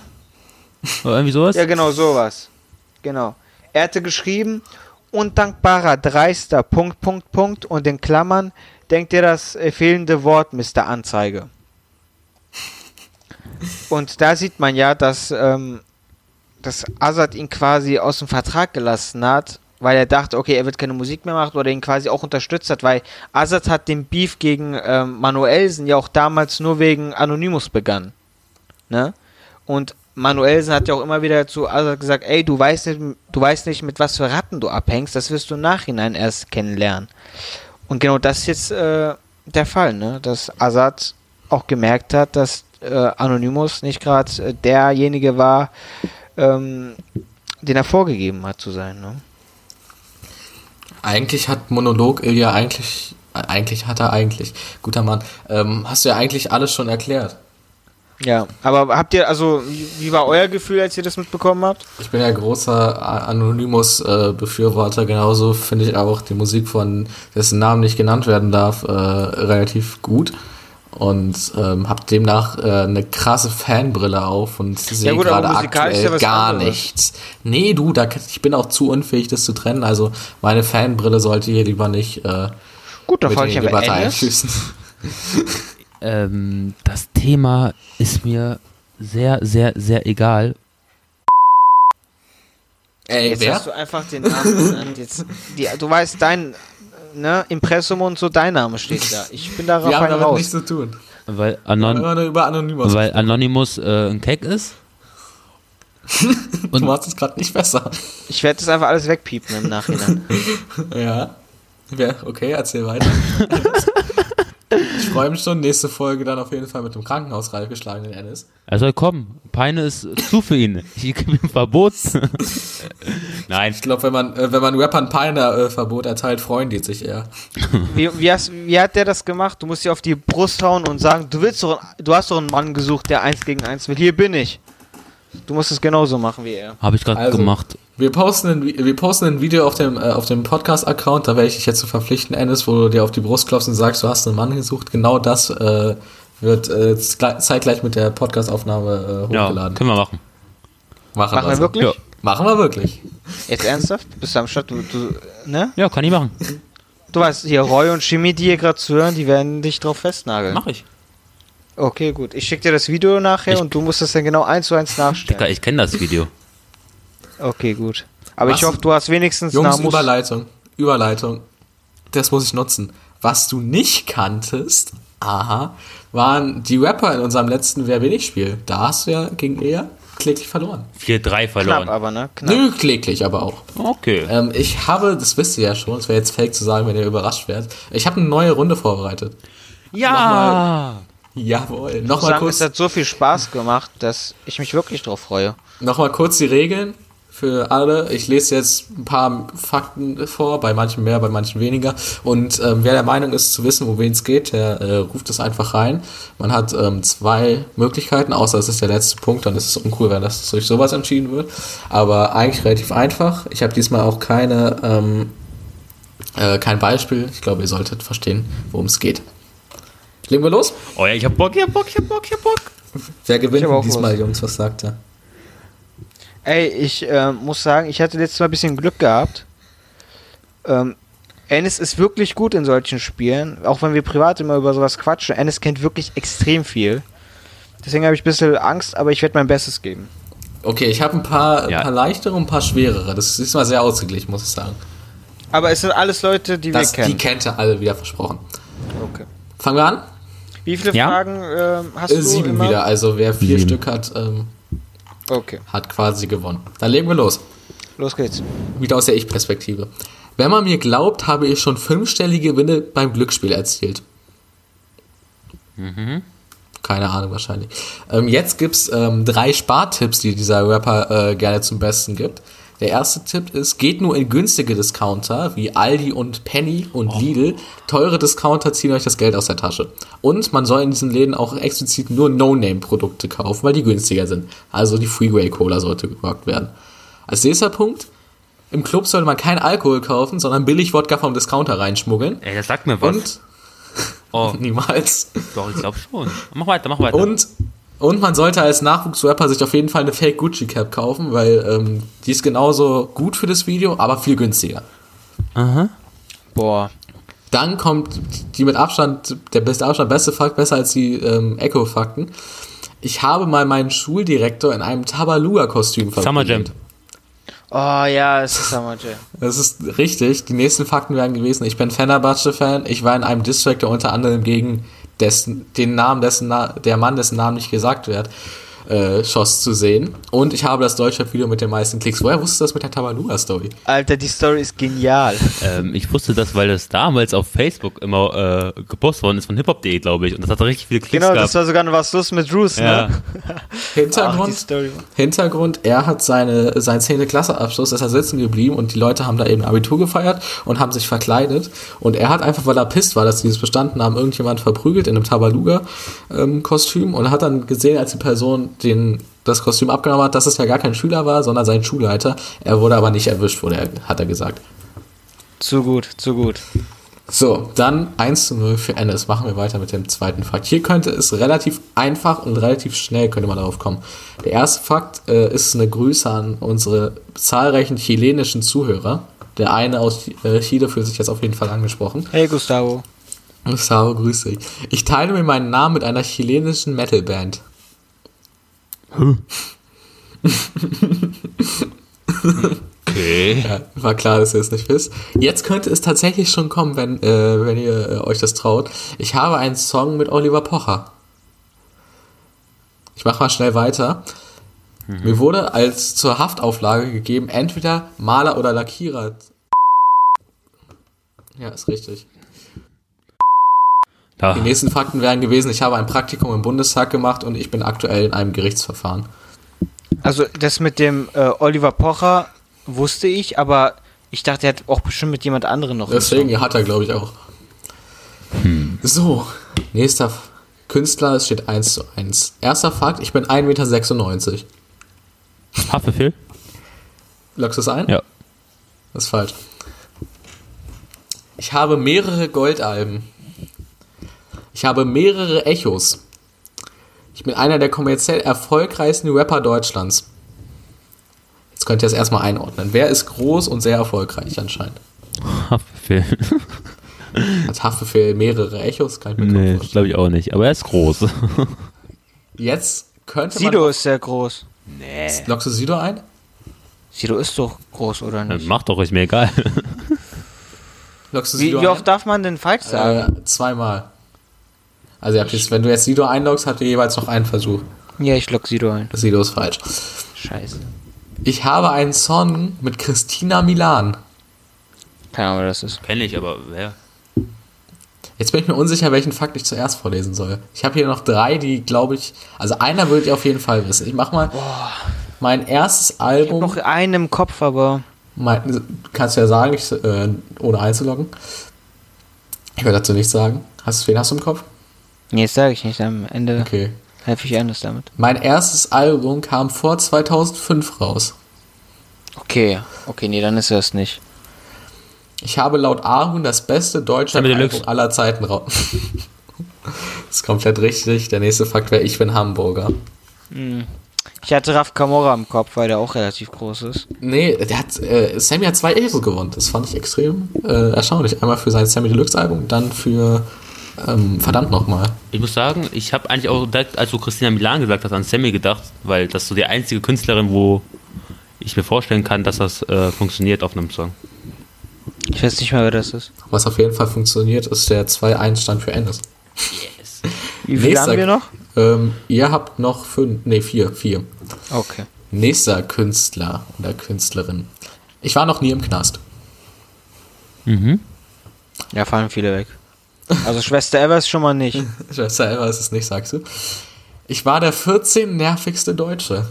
Oder irgendwie sowas? Ja, genau, sowas. Genau. Er hatte geschrieben, undankbarer, dreister, Punkt, Punkt, Punkt und in Klammern denkt ihr das äh, fehlende Wort, Mr. Anzeige. Und da sieht man ja, dass, ähm, dass Azad ihn quasi aus dem Vertrag gelassen hat, weil er dachte, okay, er wird keine Musik mehr machen oder ihn quasi auch unterstützt hat, weil Azad hat den Beef gegen ähm, Manuelsen ja auch damals nur wegen Anonymous begangen. Ne? Und Manuelsen hat ja auch immer wieder zu Azad gesagt, ey, du weißt nicht, du weißt nicht, mit was für Ratten du abhängst, das wirst du im Nachhinein erst kennenlernen. Und genau das ist jetzt äh, der Fall, ne? Dass Azad auch gemerkt hat, dass äh, Anonymous nicht gerade äh, derjenige war, ähm, den er vorgegeben hat zu sein, ne? Eigentlich hat Monolog ja eigentlich, eigentlich hat er eigentlich, guter Mann, ähm, hast du ja eigentlich alles schon erklärt. Ja, aber habt ihr, also, wie, war euer Gefühl, als ihr das mitbekommen habt? Ich bin ja großer Anonymous-Befürworter, genauso finde ich auch die Musik von dessen Namen nicht genannt werden darf, äh, relativ gut. Und ähm, hab demnach äh, eine krasse Fanbrille auf und sehe aber gerade ja aktuell was gar anderes. nichts. Nee, du, da, ich bin auch zu unfähig, das zu trennen. Also meine Fanbrille sollte hier lieber nicht äh, Gut, dann mit ich Debatte einschließen. Ähm, das Thema ist mir sehr, sehr, sehr egal. Ey, Jetzt wer? hast du einfach den Namen genannt. Jetzt, die, du weißt, dein ne, Impressum und so, dein Name steht da. Ich bin darauf Wir haben ein damit raus. nichts zu tun. Weil, Anon Anonymous. weil Anonymous äh, ein Keck ist. du machst es gerade nicht besser. Ich werde das einfach alles wegpiepen im Nachhinein. Ja. Wer? Okay, erzähl weiter. ich freue mich schon, nächste Folge dann auf jeden Fall mit dem Krankenhausreif geschlagenen Ennis. Er soll kommen. Peine ist zu für ihn. Ich gebe ihm Verbot. Nein. Ich glaube, wenn man, äh, wenn man Rappern Peiner-Verbot erteilt, freuen die sich eher. Wie, wie, hast, wie hat der das gemacht? Du musst dir auf die Brust hauen und sagen, du willst doch, du hast doch einen Mann gesucht, der eins gegen eins will. Hier bin ich. Du musst es genauso machen wie er. Habe ich gerade Also. gemacht. Wir posten ein, wir posten ein Video auf dem, äh, auf dem Podcast-Account, da werde ich dich jetzt zu verpflichten, Ennis, wo du dir auf die Brust klopfst und sagst, du hast einen Mann gesucht. Genau das äh, wird äh, zeitgleich mit der Podcast-Aufnahme äh, Ja, hochgeladen. können wir machen. Machen, Machen wir so. wirklich? Ja. Machen wir wirklich. Jetzt ernsthaft? Bist du am Start? Du, du, ne? Ja, kann ich machen. Du weißt, hier Roy und Chemie, die hier gerade zuhören, die werden dich drauf festnageln. Mach ich. Okay, gut. Ich schicke dir das Video nachher Ich- und du musst das dann genau eins zu eins Digga, nachstellen. ich kenne das Video. Okay, gut. Aber Was? ich hoffe, du hast wenigstens Jungs, Überleitung. Überleitung. Das muss ich nutzen. Was du nicht kanntest, aha, waren die Rapper in unserem letzten Wer bin ich Spiel. Da hast du ja gegen eher kläglich verloren. 4-3 Knapp, verloren. aber ne? Knapp. Nö, kläglich aber auch. Okay. Ähm, ich habe, das wisst ihr ja schon, es wäre jetzt fake zu sagen, wenn ihr überrascht werdet. Ich habe eine neue Runde vorbereitet. Ja. Jawohl. Ich muss Nochmal kurz, es hat so viel Spaß gemacht, dass ich mich wirklich drauf freue. noch mal kurz die Regeln für alle. Ich lese jetzt ein paar Fakten vor, bei manchen mehr, bei manchen weniger. Und ähm, wer der Meinung ist zu wissen, um wen es geht, der äh, ruft es einfach rein. Man hat ähm, zwei Möglichkeiten, außer es ist der letzte Punkt, dann ist es uncool, wenn das durch sowas entschieden wird. Aber eigentlich relativ einfach. Ich habe diesmal auch keine, ähm, äh, kein Beispiel. Ich glaube, ihr solltet verstehen, worum es geht. Legen wir los? Oh ja, ich hab Bock, ich hab Bock, ich hab Bock, ich hab Bock. Wer gewinnt diesmal, Lust. Jungs? Was sagt er? Ey, ich äh, muss sagen, ich hatte letztes Mal ein bisschen Glück gehabt. Ähm, Ennis ist wirklich gut in solchen Spielen, auch wenn wir privat immer über sowas quatschen. Ennis kennt wirklich extrem viel. Deswegen habe ich ein bisschen Angst, aber ich werde mein Bestes geben. Okay, ich habe ein paar, Ja. ein paar leichtere und ein paar schwerere. Das ist diesmal sehr ausgeglichen, muss ich sagen. Aber es sind alles Leute, die Das, wir die kennen. kennt ihr alle wieder versprochen. Okay. Fangen wir an? Wie viele Ja. Fragen äh, hast Äh, du sieben immer? wieder. Also wer vier Sieben. Stück hat, ähm, Okay, hat quasi gewonnen. Dann legen wir los. los geht's. Wieder aus der Ich-Perspektive. Wenn man mir glaubt, habe ich schon fünfstellige Gewinne beim Glücksspiel erzielt. Keine Ahnung wahrscheinlich. Ähm, jetzt gibt's ähm, drei Spartipps, die dieser Rapper äh, gerne zum Besten gibt. Der erste Tipp ist, geht nur in günstige Discounter wie Aldi und Penny und Lidl. Teure Discounter ziehen euch das Geld aus der Tasche. Und man soll in diesen Läden auch explizit nur No-Name-Produkte kaufen, weil die günstiger sind. Also die Freeway-Cola sollte geborgt werden. Als nächster Punkt, im Club sollte man keinen Alkohol kaufen, sondern billig Wodka vom Discounter reinschmuggeln. Ey, das sagt mir was. Und oh, niemals. doch, ich glaube schon. Mach weiter, mach weiter. Und, und man sollte als Nachwuchsrapper sich auf jeden Fall eine Fake Gucci Cap kaufen, weil ähm, die ist genauso gut für das Video, aber viel günstiger. Aha. Boah. Dann kommt die mit Abstand, der beste Abstand, beste Fakt, besser als die ähm, Echo-Fakten. Ich habe mal meinen Schuldirektor in einem Tabaluga-Kostüm Summer Jam. Oh ja, es ist Summer Jam. Das ist richtig. Die nächsten Fakten wären gewesen, ich bin Fenerbahce-Fan. Ich war in einem Distrack, der unter anderem gegen dessen, den Namen, dessen der Mann, dessen Namen nicht gesagt wird, äh, schoss zu sehen. Und ich habe das deutsche Video mit den meisten Klicks. Woher wusstest du das mit der Tabaluga-Story? Alter, die Story ist genial. Ähm, ich wusste das, weil das damals auf Facebook immer äh, gepostet worden ist von hiphop.de, glaube ich. Und das hat richtig viele Klicks Genau, gehabt. das war sogar noch was los mit Bruce, ja. ne? Ach, Hintergrund, Story. Hintergrund, er hat seine, seinen 10. Klasseabschluss, ist er sitzen geblieben und die Leute haben da eben Abitur gefeiert und haben sich verkleidet. Und er hat einfach, weil er pisst war, dass die es bestanden haben, irgendjemand verprügelt in einem Tabaluga-Kostüm und hat dann gesehen, als die Person den, das Kostüm abgenommen hat, dass es ja gar kein Schüler war, sondern sein Schulleiter. Er wurde aber nicht erwischt, wurde er, hat er gesagt. Zu gut, zu gut. So, dann 1 zu 0 für Ennis. Machen wir weiter mit dem zweiten Fakt. Hier könnte es relativ einfach und relativ schnell könnte man darauf kommen. Der erste Fakt äh, ist eine Grüße an unsere zahlreichen chilenischen Zuhörer. Der eine aus äh, Chile fühlt sich jetzt auf jeden Fall angesprochen. Hey Gustavo. Gustavo, grüß dich. Ich teile mir meinen Namen mit einer chilenischen Metalband. Okay. Ja, war klar, dass ihr es nicht wisst. Jetzt könnte es tatsächlich schon kommen, wenn, äh, wenn ihr äh, euch das traut. Ich habe einen Song mit Oliver Pocher. Ich mache mal schnell weiter. Mir wurde als zur Haftauflage gegeben, entweder Maler oder Lackierer. Ja, ist richtig. Da. Die nächsten Fakten wären gewesen, ich habe ein Praktikum im Bundestag gemacht und ich bin aktuell in einem Gerichtsverfahren. Also das mit dem äh, Oliver Pocher wusste ich, aber ich dachte, er hat auch bestimmt mit jemand anderem noch. Deswegen hat er, glaube ich, auch. So, nächster Künstler, es steht 1 zu 1. Erster Fakt, ich bin 1,96 Meter. Haftbefehl? Lockst du es ein? Ja. Das ist falsch. Ich habe mehrere Goldalben. Ich habe mehrere Echos. Ich bin einer der kommerziell erfolgreichsten Rapper Deutschlands. Jetzt könnt ihr es erstmal einordnen. Wer ist groß und sehr erfolgreich anscheinend? Haftbefehl. Hat Haftbefehl mehrere Echos? Kann ich mir nee, glaube ich auch nicht. Aber er ist groß. Jetzt könnte Sido man... ist sehr groß. nee. Lockst du Sido ein? Sido ist doch groß, oder nicht? Macht doch, ist mir egal. Lockst du Wie, Sido wie ein? oft darf man denn falsch sagen? Äh, zweimal. Also ihr habt jetzt, wenn du jetzt Sido einloggst, habt ihr jeweils noch einen Versuch. Ja, ich lock Sido ein. Sido ist falsch. Scheiße. Ich habe einen Song mit Christina Milan. Keine Ahnung, wer das ist. Kenn ich, aber wer? Jetzt bin ich mir unsicher, welchen Fakt ich zuerst vorlesen soll. Ich habe hier noch drei, die glaube ich. Also einer würdet ihr auf jeden Fall wissen. Ich mach mal mein erstes Ich hab Album. noch einen im Kopf, aber Mein, kannst du ja sagen, ich, äh, ohne einzuloggen. Ich werde dazu nichts sagen. Hast, wen hast du im Kopf? Nee, das sage ich nicht. Am Ende Okay. helfe ich anders damit. Mein erstes Album kam vor 2005 raus. Okay, okay, nee, dann ist das nicht. Ich habe laut Ahun das beste deutsche Album aller Zeiten raus. das ist komplett richtig. Der nächste Fakt wäre, ich bin Hamburger. Ich hatte Raf Kamora im Kopf, weil der auch relativ groß ist. Nee, der hat, äh, Sammy hat zwei Echos gewonnen. Das fand ich extrem äh, erstaunlich. Einmal für sein Sammy Deluxe Album, dann für Ähm, verdammt nochmal. Ich muss sagen, ich habe eigentlich auch direkt, als du Christina Milan gesagt hast, an Sammy gedacht, weil das so die einzige Künstlerin, wo ich mir vorstellen kann, dass das äh, funktioniert auf einem Song. Ich weiß nicht mehr, wer das ist. Was auf jeden Fall funktioniert, ist der 2-1-Stand für Ennis. Yes. Wie viel haben wir noch? Ähm, ihr habt noch fünf, nee, vier, vier. Okay. Nächster Künstler oder Künstlerin. Ich war noch nie im Knast. Mhm. Ja, fallen viele weg. Also Schwester Evers schon mal nicht. Schwester Elva ist es nicht, sagst du. Ich war der 14 nervigste Deutsche.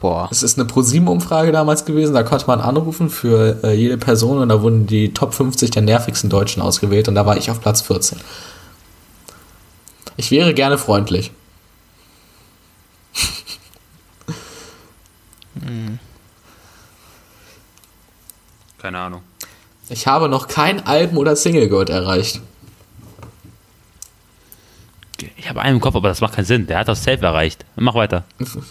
Boah. Es ist eine ProSieben-Umfrage damals gewesen, da konnte man anrufen für äh, jede Person und da wurden die Top 50 der nervigsten Deutschen ausgewählt und da war ich auf Platz 14. Ich wäre gerne freundlich. Keine Ahnung. Ich habe noch kein Alben- oder Single-Gold erreicht. Ich habe einen im Kopf, aber das macht keinen Sinn. Der hat das Safe erreicht. Mach weiter.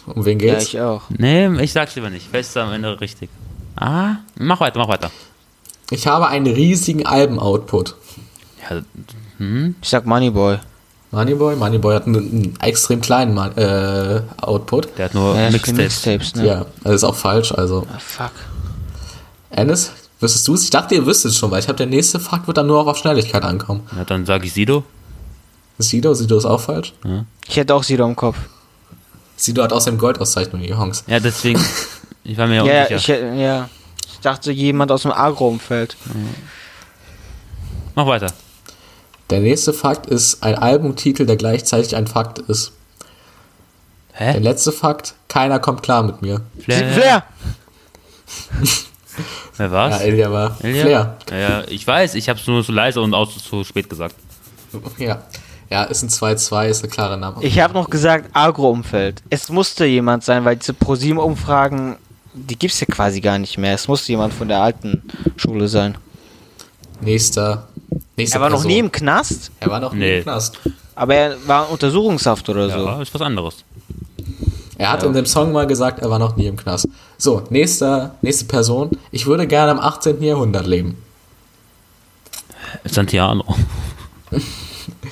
Um wen Ja, geht's? ich auch. Nee, ich sag's lieber nicht. Fest am Ende richtig. Ah, mach weiter, mach weiter. ich habe einen riesigen Alben-Output. Ja, Ich sag Moneyboy. Moneyboy, Moneyboy hat einen, einen extrem kleinen Ma- äh, Output. der hat nur Ja, Mixtapes. Mixtapes, ne? Ja, das ist auch falsch. Also, Ah, fuck. Ennis, wüsstest du es? Ich dachte, ihr wüsstet es schon, weil ich habe der nächste Fakt wird dann nur auch auf Schnelligkeit ankommen. Ja, dann sag ich Sido. Sido, Sido ist auch falsch. Ich hätte auch Sido im Kopf. Sido hat außerdem Goldauszeichnung, die Hongs. Ja, deswegen. Ich war mir ja Ja, unsicher. ich, ja. Ich dachte, jemand aus dem Agro-Umfeld. Mach weiter. Der nächste Fakt ist ein Albumtitel, der gleichzeitig ein Fakt ist. Der Hä? letzte Fakt, keiner kommt klar mit mir. Flair. Flair! Wer war's? Ja, Elia war Elia? Flair. Ja, ja, ich weiß, ich hab's nur so leise und auch zu spät gesagt. Ja. ja, ist ein 2-2, ist eine klare Name. Ich habe noch gesagt Agro-Umfeld. Es musste jemand sein, weil diese ProSieben-Umfragen, die gibt's ja quasi gar nicht mehr. Es musste jemand von der alten Schule sein. Nächster. nächste Er war noch Person. nie im Knast, Er war noch nie Nee. im Knast. aber er war in Untersuchungshaft oder so. Ja, ist was anderes. Er hat in dem Song mal gesagt, er war noch nie im Knast. So, nächster, nächste Person. Ich würde gerne im 18. Jahrhundert leben. Santiano.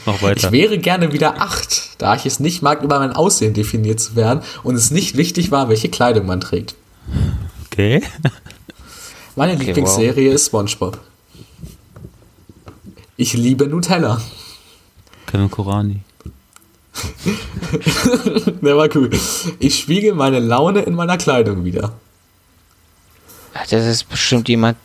Ich weiter. wäre gerne wieder acht, da ich es nicht mag, über mein Aussehen definiert zu werden und es nicht wichtig war, welche Kleidung man trägt. Okay. Meine Okay, Lieblingsserie ist SpongeBob. Ich liebe Nutella. Kevin Korani. Der war cool. Ich spiegel meine Laune in meiner Kleidung wieder. Das ist bestimmt jemand,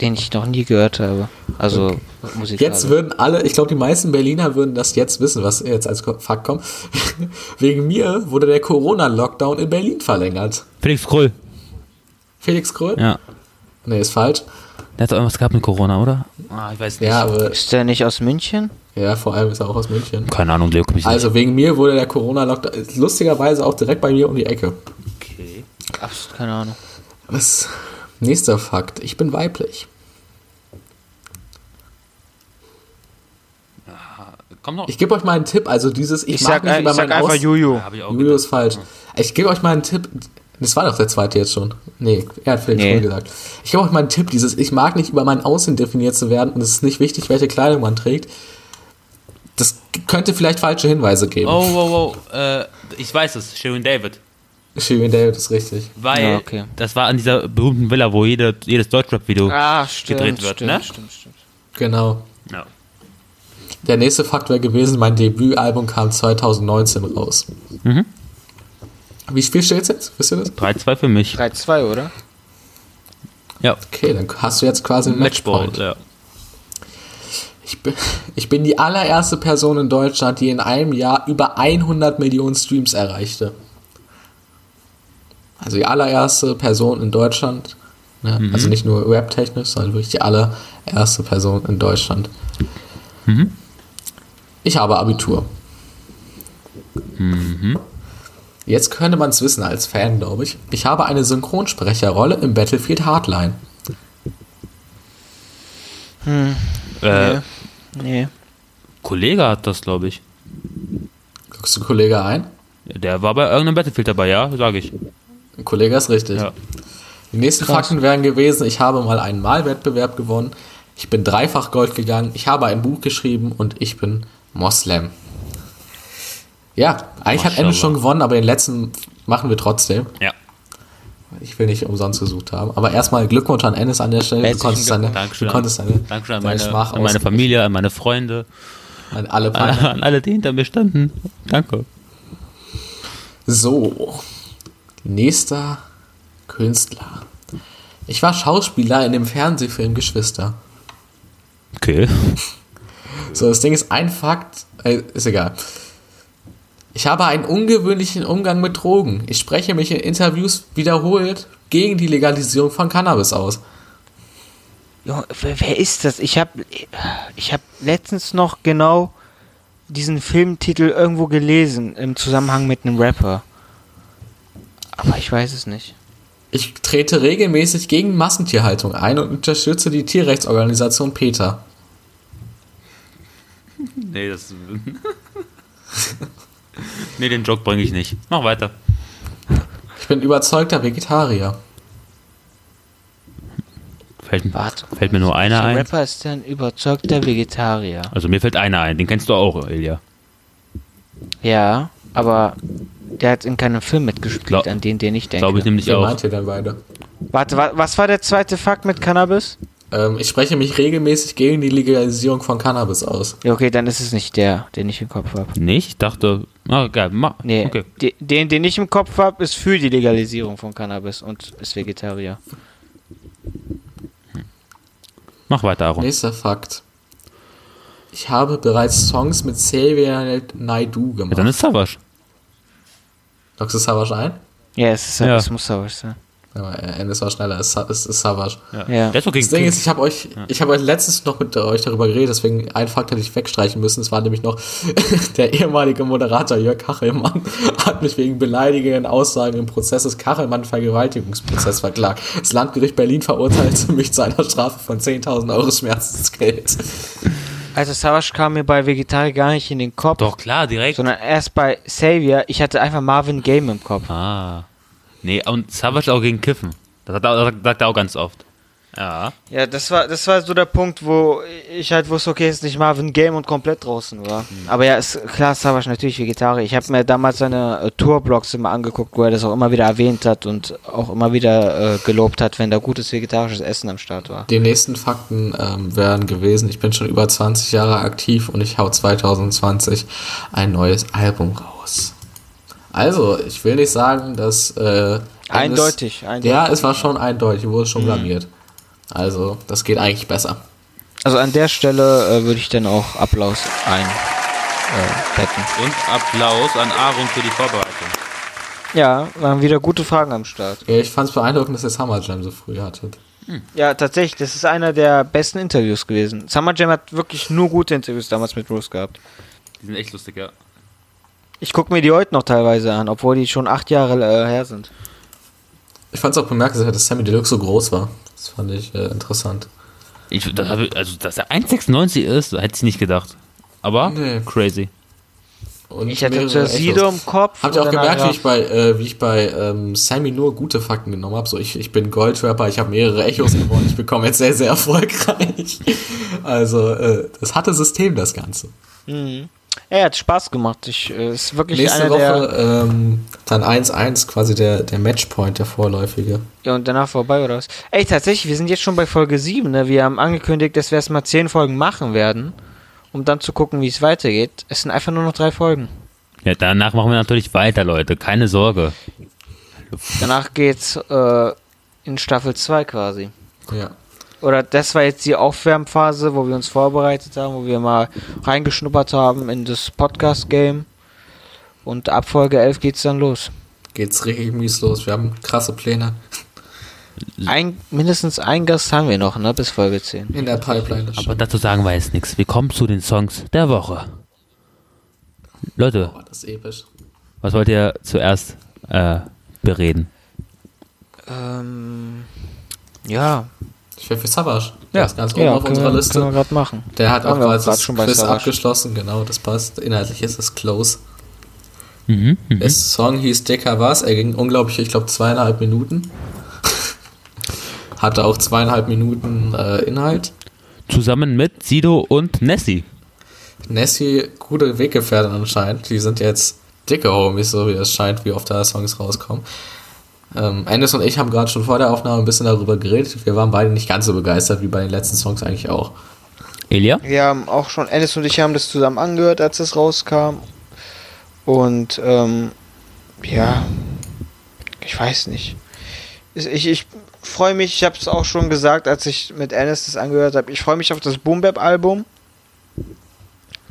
den ich noch nie gehört habe. Also Musik. Jetzt würden alle, ich glaube, die meisten Berliner würden das jetzt wissen, was jetzt als Fakt kommt. Wegen mir wurde der Corona-Lockdown in Berlin verlängert. Felix Krull. Felix Krull? Ja. Nee, ist falsch. Der hat doch irgendwas gehabt mit Corona, oder? Ah, ich weiß nicht. Ja, aber Ist der nicht aus München? ja, vor allem ist er auch aus München. Keine Ahnung, Leo komm ich Also wegen mir wurde der Corona-Lockdown lustigerweise auch direkt bei mir um die Ecke. nicht. Okay. Absolut keine Ahnung. Was? Nächster Fakt. Ich bin weiblich. Komm noch. Ich gebe euch mal einen Tipp. Also dieses, ich, Ich, mag sag, nicht ich über sag mein einfach Aus- Juju. Ich auch Julio gedacht. ist falsch. Ich gebe euch mal einen Tipp. Das war doch der zweite jetzt schon. Nee, er hat Felix Nee. Krull gesagt. Ich gebe euch mal einen Tipp. Dieses, ich mag nicht über mein Aussehen definiert zu werden und es ist nicht wichtig, welche Kleidung man trägt. Das könnte vielleicht falsche Hinweise geben. Oh, oh, oh. Äh, ich weiß es. Sharon David. Shirin David ist richtig. Weil Ja, okay. das war an dieser berühmten Villa, wo jede, jedes Deutschrap-Video. Ah. Gedreht wird, stimmt, ne? stimmt, stimmt. Genau. Ja. Der nächste Fakt wäre gewesen, mein Debütalbum kam 2019 raus. Mhm. Wie viel steht's jetzt? Wisst ihr das? 3-2 für mich. 3-2, oder? Ja. Okay, dann hast du jetzt quasi einen Matchball. Matchpoint. Ja. Ich bin, ich bin die allererste Person in Deutschland, die in einem Jahr über 100 Millionen Streams erreichte. Also die allererste Person in Deutschland. Ne? Mhm. Also nicht nur rap-technisch, sondern wirklich die allererste Person in Deutschland. Mhm. Ich habe Abitur. Mhm. Jetzt könnte man es wissen als Fan, glaube ich. Ich habe eine Synchronsprecherrolle im Battlefield Hardline. Äh, Nee. Kollege hat das, glaube ich. Guckst du Kollege ein? Der war bei irgendeinem Battlefield dabei, ja, sage ich. Kollege ist richtig. Ja. Die nächsten Krass. Fakten wären gewesen, ich habe mal einen Malwettbewerb gewonnen. Ich bin dreifach Gold gegangen. Ich habe ein Buch geschrieben und ich bin Moslem. Ja, eigentlich hat Maschallah. schon gewonnen, aber den letzten machen wir trotzdem. Ja. Ich will nicht umsonst gesucht haben. Aber erstmal Glückwunsch an Ennis an der Stelle. Du Herzlichen konntest deine, Dankeschön. du konntest deine, Dankeschön an deine meine, an meine Familie, an meine Freunde, an alle an, an alle, die hinter mir standen. Danke. So, nächster Künstler. Ich war Schauspieler in dem Fernsehfilm Geschwister. Okay. So, das Ding ist ein Fakt, äh, ist egal. Ich habe einen ungewöhnlichen Umgang mit Drogen. Ich spreche mich in Interviews wiederholt gegen die Legalisierung von Cannabis aus. Junge, wer, wer ist das? Ich habe ich hab letztens noch genau diesen Filmtitel irgendwo gelesen im Zusammenhang mit einem Rapper. Aber ich weiß es nicht. Ich trete regelmäßig gegen Massentierhaltung ein und unterstütze die Tierrechtsorganisation PETA. Nee, das. nee, den Joke bringe ich nicht. Mach weiter. Ich bin überzeugter Vegetarier. Fällt, Warte. fällt mir nur einer Der ein. Rapper ist ein überzeugter Vegetarier. Also mir fällt einer ein. Den kennst du auch, Ilja. Ja, aber der hat in keinem Film mitgespielt, Glaub- an den, den ich denke. Glaube ich nämlich Wer auch. meint ihr denn beide? Warte, wa was war der zweite Fakt mit Cannabis? Ähm, ich spreche mich regelmäßig gegen die Legalisierung von Cannabis aus. Ja, okay, dann ist es nicht der, den ich im Kopf habe. Nicht? Ich dachte. Ah, geil. Ma Nee, Okay. de- den, den ich im Kopf habe, ist für die Legalisierung von Cannabis und ist Vegetarier. Mach weiter, Aaron. Nächster Fakt. Ich habe bereits Songs mit Xavier Naidu Ja, gemacht. dann ist Savage. Lockst du Savage ein? Ja, es, ist, Ja. es muss Savage sein. Ja, äh, Endes war schneller, es ist, es ist Savage. Ja. Ja. Okay. Das Ding ist, ich habe euch, ich habe euch letztens noch mit euch darüber geredet, deswegen ein Fakt hätte ich wegstreichen müssen. Es war nämlich noch der ehemalige Moderator Jörg Kachelmann hat mich wegen beleidigenden Aussagen im Prozess des Kachelmann-Vergewaltigungsprozess verklagt. Das Landgericht Berlin verurteilte mich zu einer Strafe von 10.000 Euro Schmerzensgeld. Also Savage kam mir bei Vegetarier gar nicht in den Kopf, Doch, klar, direkt. sondern erst bei Savior. Ich hatte einfach Marvin Game im Kopf. Ah. Nee, und Savage auch gegen Kiffen. Das, er- sagt er auch ganz oft. Ja. Ja, das war, das war so der Punkt, wo ich halt wusste, okay, es ist nicht Marvin Game und komplett draußen war. Aber ja, ist klar, Savage natürlich Vegetarier. Ich habe mir damals seine äh, Tourblogs immer angeguckt, wo er das auch immer wieder erwähnt hat und auch immer wieder äh, gelobt hat, wenn da gutes vegetarisches Essen am Start war. Die nächsten Fakten ähm, wären gewesen, ich bin schon über 20 Jahre aktiv und ich hau 2020 ein neues Album raus. Also, ich will nicht sagen, dass... Äh, Eindeutig, Endes- eindeutig. Ja, es war schon eindeutig, wurde schon blamiert. Also, das geht eigentlich besser. Also an der Stelle äh, würde ich dann auch Applaus ein äh. Und Applaus an Aaron für die Vorbereitung. Ja, waren wieder gute Fragen am Start. Ja, ich fand es beeindruckend, dass ihr Summer Jam so früh hattet. Ja, tatsächlich, das ist einer der besten Interviews gewesen. Summer Jam hat wirklich nur gute Interviews damals mit Bruce gehabt. Die sind echt lustig, ja. Ich gucke mir die heute noch teilweise an, obwohl die schon acht Jahre äh, her sind. Ich fand es auch bemerkenswert, dass Sammy Deluxe so groß war. Das fand ich äh, interessant. Ich, das also, dass er 1,96 ist, hätte ich nicht gedacht. Aber Nee. crazy. Und Ich hatte. Sido im Kopf. Habt ihr auch gemerkt, wie ich bei, äh, wie ich bei ähm, Sammy nur gute Fakten genommen habe? So, ich, ich bin Goldrapper, ich habe mehrere Echos gewonnen, ich bekomme jetzt sehr, sehr erfolgreich. Also, äh, das hatte System, das Ganze. Mhm. Ja, hat Spaß gemacht. Ich, äh, ist wirklich Nächste einer der. Woche ähm, dann 1-1, quasi der, der Matchpoint, der vorläufige. Ja, und danach vorbei, oder was? Ey, tatsächlich, wir sind jetzt schon bei Folge 7, ne? Wir haben angekündigt, dass wir erstmal 10 Folgen machen werden, um dann zu gucken, wie es weitergeht. Es sind einfach nur noch drei Folgen. Ja, danach machen wir natürlich weiter, Leute. Keine Sorge. Danach geht's äh, in Staffel 2 quasi. Ja. Oder das war jetzt die Aufwärmphase, wo wir uns vorbereitet haben, wo wir mal reingeschnuppert haben in das Podcast-Game. Und ab Folge 11 geht's dann los. Geht's richtig mies los. Wir haben krasse Pläne Ein, mindestens ein Gast haben wir noch, ne? Bis Folge 10. in der Pipeline. Aber dazu sagen wir jetzt nichts. Wir kommen zu den Songs der Woche. Leute, Boah, das ist episch. was wollt ihr zuerst äh, bereden? Ähm, ja. Ich wäre für Savage. Der ist ganz oben ja, auf unserer wir, Liste. Können wir gerade machen. Der hat auch grad das schon bei Quiz abgeschlossen, genau, das passt. Inhaltlich ist es close. Mhm. mhm. Der Song hieß Dicker was, er ging unglaublich, ich glaube, zweieinhalb Minuten. Hatte auch zweieinhalb Minuten äh, Inhalt. Zusammen mit Sido und Nessie. Nessie, gute Weggefährtin anscheinend. Die sind jetzt dicke Homies, so wie es scheint, wie oft da Songs rauskommen. Ähm, Ennis und ich haben gerade schon vor der Aufnahme ein bisschen darüber geredet. Wir waren beide nicht ganz so begeistert wie bei den letzten Songs eigentlich auch. Elia? Wir haben auch schon, Ennis und ich haben das zusammen angehört, als es rauskam. Und ähm, ja, ich weiß nicht. Ich, ich freue mich, ich habe es auch schon gesagt, als ich mit Ennis das angehört habe, ich freue mich auf das Boom Bap Album.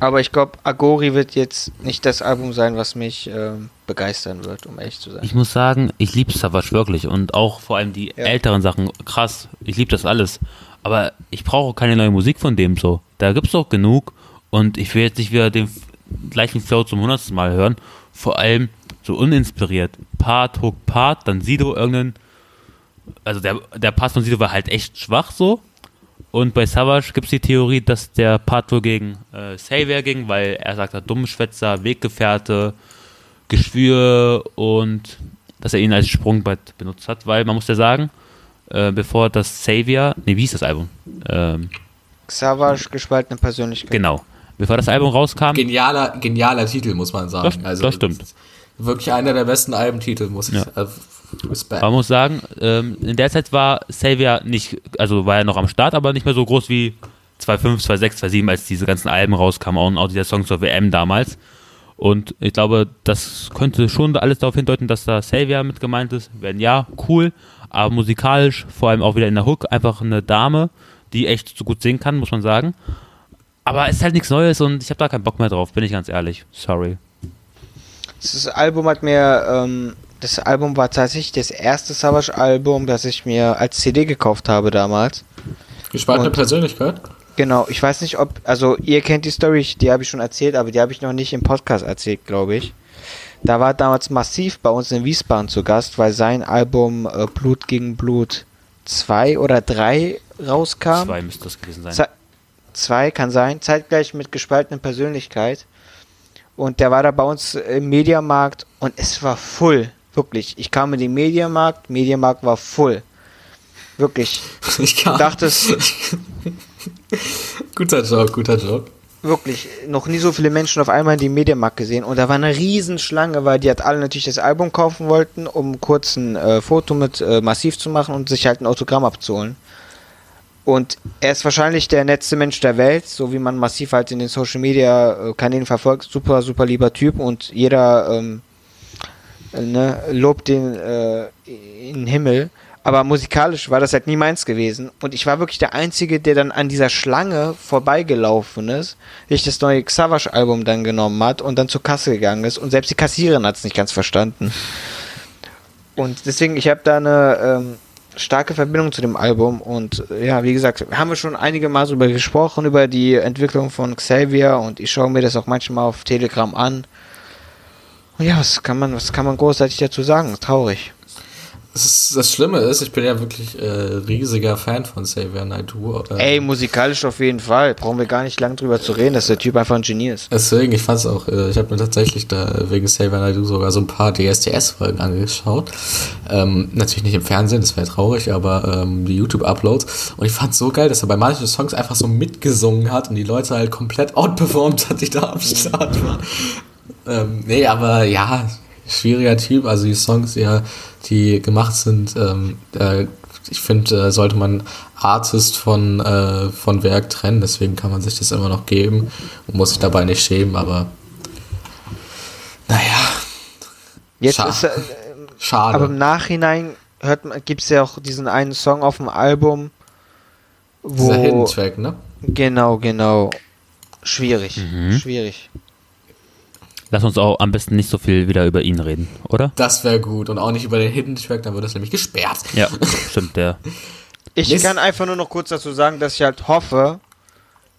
Aber ich glaube, Agori wird jetzt nicht das Album sein, was mich ähm, begeistern wird, um ehrlich zu sein. Ich muss sagen, ich liebe Savage wirklich und auch vor allem die Ja. älteren Sachen. Krass, ich liebe das alles. Aber ich brauche keine neue Musik von dem so. Da gibt's doch genug und ich will jetzt nicht wieder den gleichen Flow zum hundertsten Mal hören. Vor allem so uninspiriert. Part, Hook, Part, dann Sido irgendeinen. Also der, der Part von Sido war halt echt schwach so. Und bei Savage gibt es die Theorie, dass der Part wohl gegen äh, Xavier ging, weil er sagt, er Dummschwätzer, Weggefährte, Geschwür und dass er ihn als Sprungbrett benutzt hat, weil man muss ja sagen, äh, bevor das Xavier, nee, wie hieß das Album? Ähm, Savage, gespaltene Persönlichkeit. genau. Bevor das Album rauskam, Genialer, genialer Titel, muss man sagen. Das- das stimmt. Wirklich einer der besten Albentitel, muss ich Ja. sagen. Respekt. man muss sagen, ähm, in der Zeit war Xavier nicht, also war er noch am Start, aber nicht mehr so groß wie 2.5, 2.6, 2.7, als diese ganzen Alben rauskamen, auch, auch dieser Song zur WM damals. Und ich glaube, das könnte schon alles darauf hindeuten, dass da Xavier mit gemeint ist. Wenn ja, cool, aber musikalisch, vor allem auch wieder in der Hook, einfach eine Dame, die echt so gut singen kann, muss man sagen. Aber es ist halt nichts Neues und ich habe da keinen Bock mehr drauf, bin ich ganz ehrlich. Sorry. Das Album hat mir, ähm, das Album war tatsächlich das erste Savage-Album, das ich mir als CD gekauft habe damals. Gespaltene Persönlichkeit? Genau, ich weiß nicht, ob, also ihr kennt die Story, die habe ich schon erzählt, aber die habe ich noch nicht im Podcast erzählt, glaube ich. Da war damals Massiv bei uns in Wiesbaden zu Gast, weil sein Album äh, Blut gegen Blut 2 oder 3 rauskam. Zwei müsste das gewesen sein. Ze zwei kann sein, zeitgleich mit gespaltener Persönlichkeit. Und der war da bei uns im Mediamarkt und es war full. Wirklich. Ich kam in den Mediamarkt, Mediamarkt war full. Wirklich. Ich kann. Du dachtest, guter Job, guter Job. wirklich, noch nie so viele Menschen auf einmal in den Mediamarkt gesehen. Und da war eine Riesenschlange, weil die hat alle natürlich das Album kaufen wollten, um kurz ein äh, Foto mit äh, Massiv zu machen und sich halt ein Autogramm abzuholen. Und er ist wahrscheinlich der netteste Mensch der Welt, so wie man Massiv halt in den Social Media äh, Kanälen verfolgt. Super, super lieber Typ und jeder ähm, äh, ne, lobt den äh, in den Himmel. Aber musikalisch war das halt nie meins gewesen. Und ich war wirklich der Einzige, der dann an dieser Schlange vorbeigelaufen ist, sich das neue Xavash-Album dann genommen hat und dann zur Kasse gegangen ist. Und selbst die Kassiererin hat es nicht ganz verstanden. Und deswegen, ich habe da eine ähm, starke Verbindung zu dem Album. Und äh, ja, wie gesagt, haben wir schon einige Mal darüber gesprochen, über die Entwicklung von Xavier. Und ich schaue mir das auch manchmal auf Telegram an. Und ja, was kann man, was kann man großartig dazu sagen? Traurig. Das, ist, das Schlimme ist, ich bin ja wirklich äh, riesiger Fan von Xavier Naidoo. Äh, Ey, musikalisch auf jeden Fall. Brauchen wir gar nicht lang drüber zu reden, dass der Typ einfach ein Genie ist. Deswegen, ich fand's auch, äh, ich habe mir tatsächlich da wegen Xavier Naidoo sogar so ein paar DSDS-Folgen angeschaut. Ähm, natürlich nicht im Fernsehen, das wäre traurig, aber ähm, die YouTube-Uploads. Und ich fand's so geil, dass er bei manchen Songs einfach so mitgesungen hat und die Leute halt komplett outperformed hat, die da am Start waren. Ähm, nee, aber ja, schwieriger Typ. Also die Songs, ja, die gemacht sind, ähm, äh, ich finde, äh, sollte man Artist von, äh, von Werk trennen. Deswegen kann man sich das immer noch geben und muss sich dabei nicht schämen. Aber naja, Jetzt Schade. ist, äh, schade. aber im Nachhinein hört man, gibt's ja auch diesen einen Song auf dem Album, wo Dieser Hidden Track, ne? genau, genau, schwierig, Mhm. schwierig. Lass uns auch am besten nicht so viel wieder über ihn reden, oder? Das wäre gut. Und auch nicht über den Hidden Track, dann wird das nämlich gesperrt. Ja, stimmt, der. Ich Mist. kann einfach nur noch kurz dazu sagen, dass ich halt hoffe,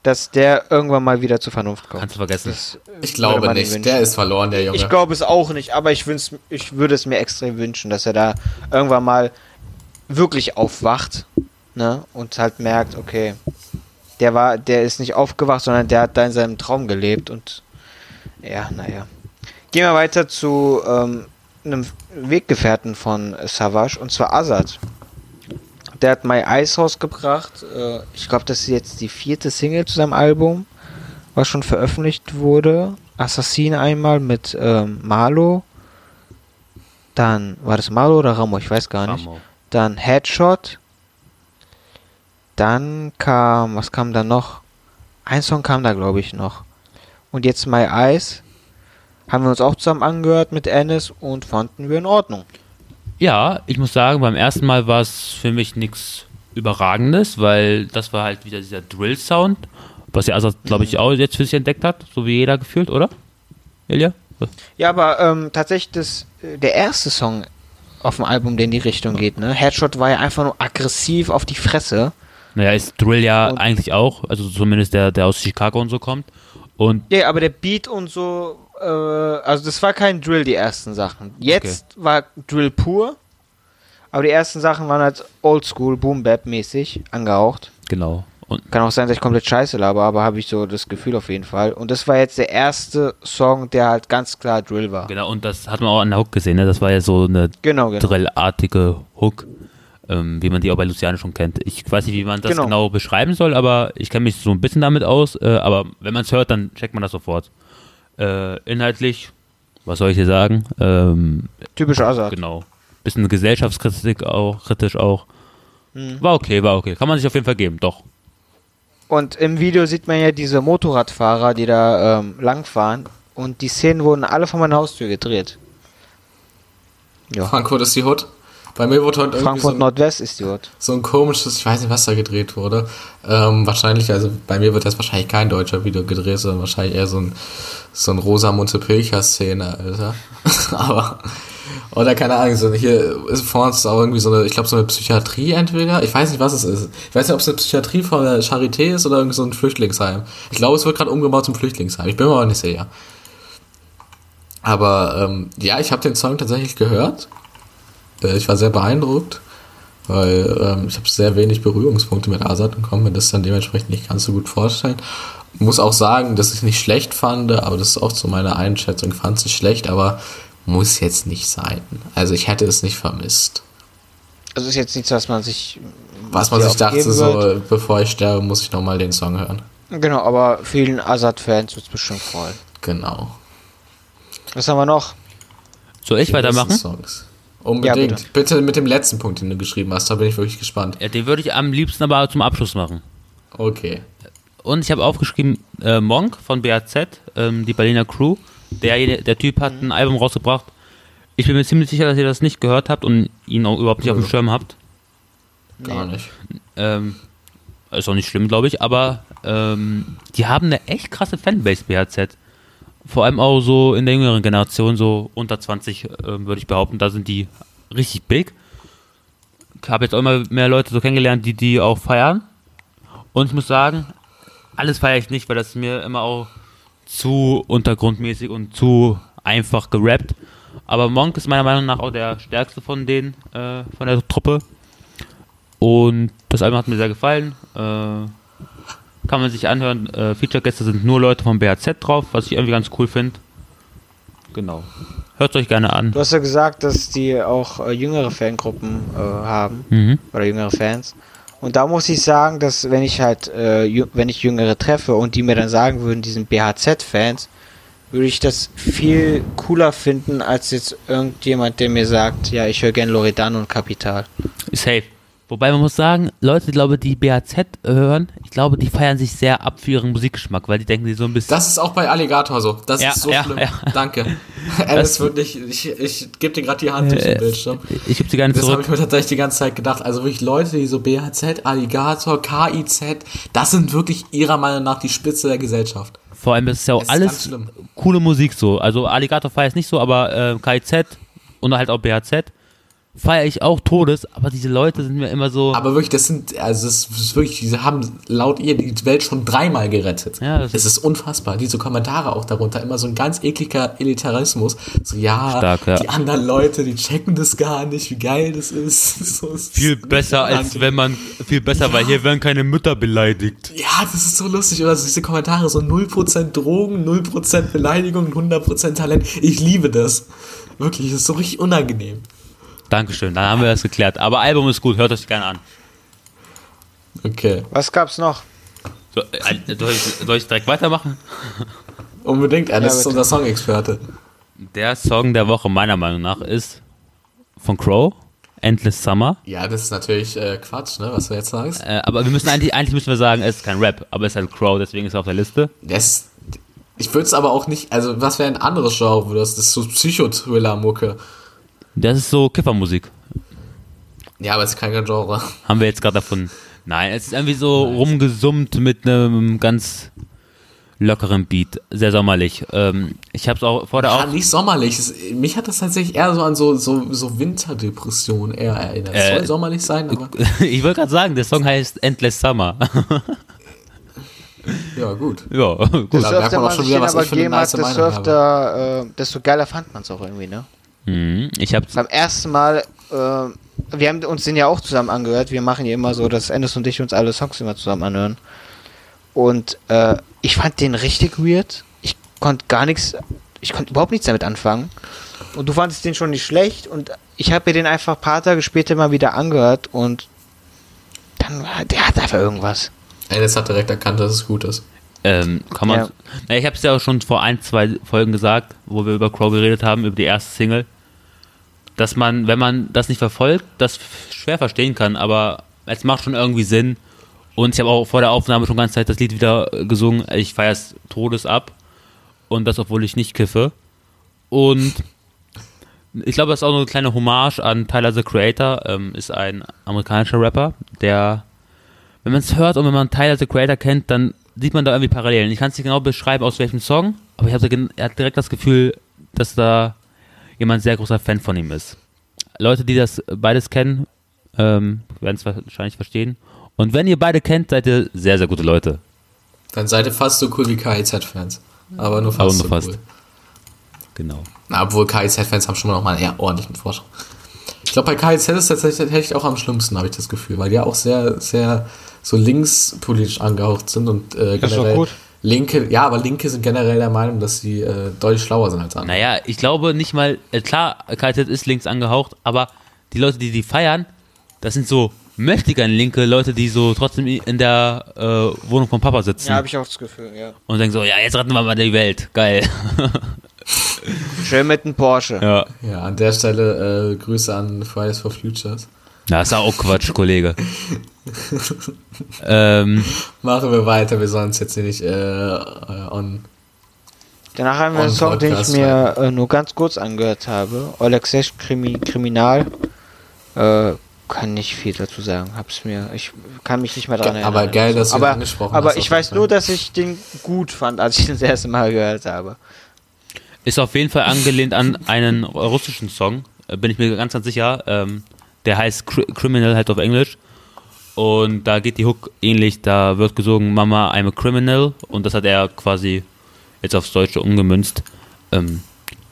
dass der irgendwann mal wieder zur Vernunft kommt. Kannst du vergessen. Das Ich glaube nicht. wünschen. Der ist verloren, der Junge. Ich glaube es auch nicht, aber ich, ich würde es mir extrem wünschen, dass er da irgendwann mal wirklich aufwacht ne, und halt merkt, okay, der war, der ist nicht aufgewacht, sondern der hat da in seinem Traum gelebt und ja, naja. Gehen wir weiter zu ähm, einem Weggefährten von Savage und zwar Azad. Der hat My Eyes rausgebracht. Äh, ich glaube, das ist jetzt die vierte Single zu seinem Album, was schon veröffentlicht wurde. Assassin einmal mit ähm, Marlo. Dann war das Marlo oder Ramo, ich weiß gar nicht. Ramo. Dann Headshot. Dann kam, was kam da noch? Ein Song kam da, glaube ich, noch. Und jetzt My Eyes. Haben wir uns auch zusammen angehört mit Ennis und fanden wir in Ordnung. Ja, ich muss sagen, beim ersten Mal war es für mich nichts Überragendes, weil das war halt wieder dieser Drill-Sound, was ja also, glaube ich, auch jetzt für sich entdeckt hat, so wie jeder gefühlt, oder? Ilja? Ja, aber ähm, tatsächlich das, äh, der erste Song auf dem Album, der in die Richtung geht, ne? Headshot war ja einfach nur aggressiv auf die Fresse. Naja, ist Drill ja Und- eigentlich auch, also zumindest der, der aus Chicago und so kommt. Und Ja, aber der Beat und so, äh, also das war kein Drill, die ersten Sachen. Jetzt war Drill pur, aber die ersten Sachen waren halt oldschool, Boom-Bap-mäßig angehaucht. genau. Und Kann auch sein, dass ich komplett scheiße laber, aber habe ich so das Gefühl auf jeden Fall. Und das war jetzt der erste Song, der halt ganz klar Drill war. genau, und das hat man auch an der Hook gesehen, ne? Das war ja so eine Genau, genau. Drillartige Hook, ähm, wie man die auch bei Luciano schon kennt. Ich weiß nicht, wie man das Genau. genau, beschreiben soll, aber ich kenne mich so ein bisschen damit aus. Äh, aber wenn man es hört, dann checkt man das sofort. Äh, inhaltlich, was soll ich hier sagen? Ähm, Typisch Azad. genau. Bisschen Gesellschaftskritik auch, kritisch auch. War okay, war okay. Kann man sich auf jeden Fall geben, doch. Und im Video sieht man ja diese Motorradfahrer, die da ähm, langfahren. Und die Szenen wurden alle vor meiner Haustür gedreht. Ja. Frankfurt ist die Hood. Bei mir wurde heute irgendwie Frankfurt so ein, Nordwest ist die so ein komisches, ich weiß nicht, was da gedreht wurde. Ähm, wahrscheinlich, also bei mir wird das wahrscheinlich kein deutscher Video gedreht, sondern wahrscheinlich eher so ein, so ein Rosamunde Pilcher-Szene, Alter. Aber, oder keine Ahnung, so hier ist vor uns auch irgendwie so eine, ich glaube, so eine Psychiatrie entweder. Ich weiß nicht, was es ist. Ich weiß nicht, ob es eine Psychiatrie von der Charité ist oder irgendwie so ein Flüchtlingsheim. Ich glaube, es wird gerade umgebaut zum Flüchtlingsheim. Ich bin mir aber nicht sicher. Aber ähm, ja, ich habe den Song tatsächlich gehört. Äh, ich war sehr beeindruckt, weil ähm, ich habe sehr wenig Berührungspunkte mit Azad und konnte mir das dann dementsprechend nicht ganz so gut vorstellen. Muss auch sagen, dass ich es nicht schlecht fand, aber das ist auch so meine Einschätzung. Ich fand es nicht schlecht, aber muss jetzt nicht sein. Also ich hätte es nicht vermisst. Also ist jetzt nichts, was man sich. Was man sich dachte, so, bevor ich sterbe, muss ich nochmal den Song hören. Genau, aber vielen Azad-Fans wird es bestimmt freuen. Genau. Was haben wir noch? Soll ich Die weitermachen? Songs. Unbedingt. Ja, bitte. bitte. mit dem letzten Punkt, den du geschrieben hast, da bin ich wirklich gespannt. Ja, den würde ich am liebsten aber zum Abschluss machen. Okay. Und ich habe aufgeschrieben, äh, Monk von BAZ, ähm, die Berliner Crew. Der, der Typ hat ein Album rausgebracht. Ich bin mir ziemlich sicher, dass ihr das nicht gehört habt und ihn auch überhaupt nicht auf dem. Schirm habt. Gar nicht. Ähm, ist auch nicht schlimm, glaube ich, aber ähm, die haben eine echt krasse Fanbase, BHZ. Vor allem auch so in der jüngeren Generation, so unter 20, ähm, würde ich behaupten, da sind die richtig big. Ich habe jetzt auch immer mehr Leute so kennengelernt, die die auch feiern. Und ich muss sagen, alles feiere ich nicht, weil das ist mir immer auch zu untergrundmäßig und zu einfach gerappt. Aber Monk ist meiner Meinung nach auch der stärkste von denen, äh, von der Truppe. Und das Album hat mir sehr gefallen. Äh, kann man sich anhören. Äh, Feature-Gäste sind nur Leute vom BHZ drauf, was ich irgendwie ganz cool finde. Genau. Hört euch gerne an. Du hast ja gesagt, dass die auch äh, jüngere Fangruppen äh, haben. Mhm. Oder jüngere Fans. Und da muss ich sagen, dass wenn ich halt, äh, wenn ich Jüngere treffe und die mir dann sagen würden, die sind BHZ-Fans, würde ich das viel cooler finden, als jetzt irgendjemand, der mir sagt, ja, ich höre gern Loredano und Kapital. Safe. Wobei man muss sagen, Leute, glaube die BHZ hören, ich glaube, die feiern sich sehr ab für ihren Musikgeschmack, weil die denken, die so ein bisschen. Das ist auch bei Alligator so. Das Ja, ist so ja, schlimm. ja. Danke. Alice, wirklich, ich, ich gebe dir gerade die Hand durch den Bildschirm. ich gebe sie gerne Das habe zurück. ich mir tatsächlich die ganze Zeit gedacht. Also wirklich Leute, die so BHZ, Alligator, KIZ, das sind wirklich ihrer Meinung nach die Spitze der Gesellschaft. Vor allem ist es ja auch Es alles coole Musik so. Also Alligator feier ich nicht so, aber äh, KIZ und halt auch BHZ feiere ich auch Todes, aber diese Leute sind mir immer so. Aber wirklich, das sind, also es ist wirklich, die haben laut ihr die Welt schon dreimal gerettet. Ja, das das ist unfassbar. Diese Kommentare auch darunter, immer so ein ganz ekliger Elitarismus. So, ja, Stark, ja. die anderen Leute, die checken das gar nicht, wie geil das ist. So, es ist viel besser, als wenn man. Viel besser, weil hier werden keine Mütter beleidigt. Ja, das ist so lustig. Oder so diese Kommentare, so 0% Drogen, 0% Beleidigung, 100% Talent. Ich liebe das. Wirklich, das ist so richtig unangenehm. Dankeschön, dann haben wir das geklärt. Aber Album ist gut, hört euch gerne an. Okay. Was gab's noch? So, äh, soll, ich, soll ich direkt weitermachen? Unbedingt, er Ja, ist unser Song-Experte. Der Song der Woche meiner Meinung nach ist von Crow, Endless Summer. Ja, das ist natürlich äh, Quatsch, ne, was du jetzt sagst. Äh, aber wir müssen eigentlich, eigentlich müssen wir sagen, es ist kein Rap, aber es ist halt Crow, deswegen ist er auf der Liste. Das, ich würde es aber auch nicht, also was wäre ein anderes Genre, wo das, das ist so Psychothriller-Mucke. Das ist so Kiffermusik. Ja, aber es ist kein Genre. Haben wir jetzt gerade davon. Nein, es ist irgendwie so rumgesummt mit einem ganz lockeren Beat. Sehr sommerlich. Ähm, ich habe es auch vor der Ja, Auf nicht sommerlich. Es, mich hat das tatsächlich eher so an so, so, so Winterdepression eher erinnert. Es Äh, soll sommerlich sein, aber ich wollte gerade sagen, der Song heißt Endless Summer. ja, gut. ja, gut. Da Desto merkt man auch schon wieder, was ich für eine gegeben hat, nice desto öfter, äh, desto geiler fand man es auch irgendwie, ne? Mhm. Ich habe Beim ersten Mal, äh, wir haben uns den ja auch zusammen angehört. Wir machen ja immer so, dass Ennis und ich uns alle Songs immer zusammen anhören. Und äh, ich fand den richtig weird. Ich konnte gar nichts, ich konnte überhaupt nichts damit anfangen. Und du fandest den schon nicht schlecht. Und ich habe mir den einfach ein paar Tage später mal wieder angehört. Und dann, der hat einfach irgendwas. Eines hat direkt erkannt, dass es gut ist. Ähm, kann man. Ja. Na, ich habe es ja auch schon vor ein, zwei Folgen gesagt, wo wir über Crow geredet haben, über die erste Single, dass man, wenn man das nicht verfolgt, das schwer verstehen kann, aber es macht schon irgendwie Sinn. Und ich habe auch vor der Aufnahme schon ganz Zeit das Lied wieder äh, gesungen. Ich feiere es Todes ab. Und das, obwohl ich nicht kiffe. Und ich glaube, das ist auch noch eine kleine Hommage an Tyler the Creator. Ähm, ist ein amerikanischer Rapper, der wenn man es hört und wenn man Tyler the Creator kennt, dann sieht man da irgendwie Parallelen. Ich kann es nicht genau beschreiben, aus welchem Song, aber ich habe direkt das Gefühl, dass da jemand sehr großer Fan von ihm ist. Leute, die das beides kennen, ähm, werden es wahrscheinlich verstehen. Und wenn ihr beide kennt, seid ihr sehr, sehr gute Leute. Dann seid ihr fast so cool wie KIZ-Fans. Aber nur fast Aber nur so fast. cool. Genau. Na, obwohl KIZ-Fans haben schon mal noch mal einen eher ordentlichen Vorsprung. Ich glaube, bei KIZ ist tatsächlich tatsächlich auch am schlimmsten, habe ich das Gefühl, weil die ja auch sehr, sehr so linkspolitisch angehaucht sind und äh, Das ist doch generell gut. Linke, ja, aber Linke sind generell der Meinung, dass sie äh, deutlich schlauer sind als andere. Naja, ich glaube nicht mal, äh, klar, KZ ist links angehaucht, aber die Leute, die die feiern, das sind so mächtiger linke Leute, die so trotzdem in der äh, Wohnung von Papa sitzen Ja, habe ich auch das Gefühl, ja. und denken so, ja, jetzt retten wir mal die Welt. Geil. Schön mit einem Porsche. ja. Ja, an der Stelle äh, Grüße an Fridays for Futures. Na, ist auch Quatsch, Kollege. ähm, Machen wir weiter, wir sollen uns jetzt hier nicht äh, äh, on. Danach haben wir einen On Song, den ich mir äh, nur ganz kurz angehört habe. Alexej Krimi Kriminal. Äh, kann nicht viel dazu sagen. Hab's mir, ich kann mich nicht mehr dran Ge- erinnern. aber geil, dass du ihn aber, angesprochen aber hast, ich weiß jeden nur, Fall. dass ich den gut fand, als ich den das erste Mal gehört habe. ist auf jeden Fall angelehnt an einen russischen Song, äh, bin ich mir ganz, ganz sicher. Ähm, der heißt Cri Criminal halt auf Englisch. Und da geht die Hook ähnlich, da wird gesungen Mama, I'm a Criminal. Und das hat er quasi jetzt aufs Deutsche umgemünzt. Ähm,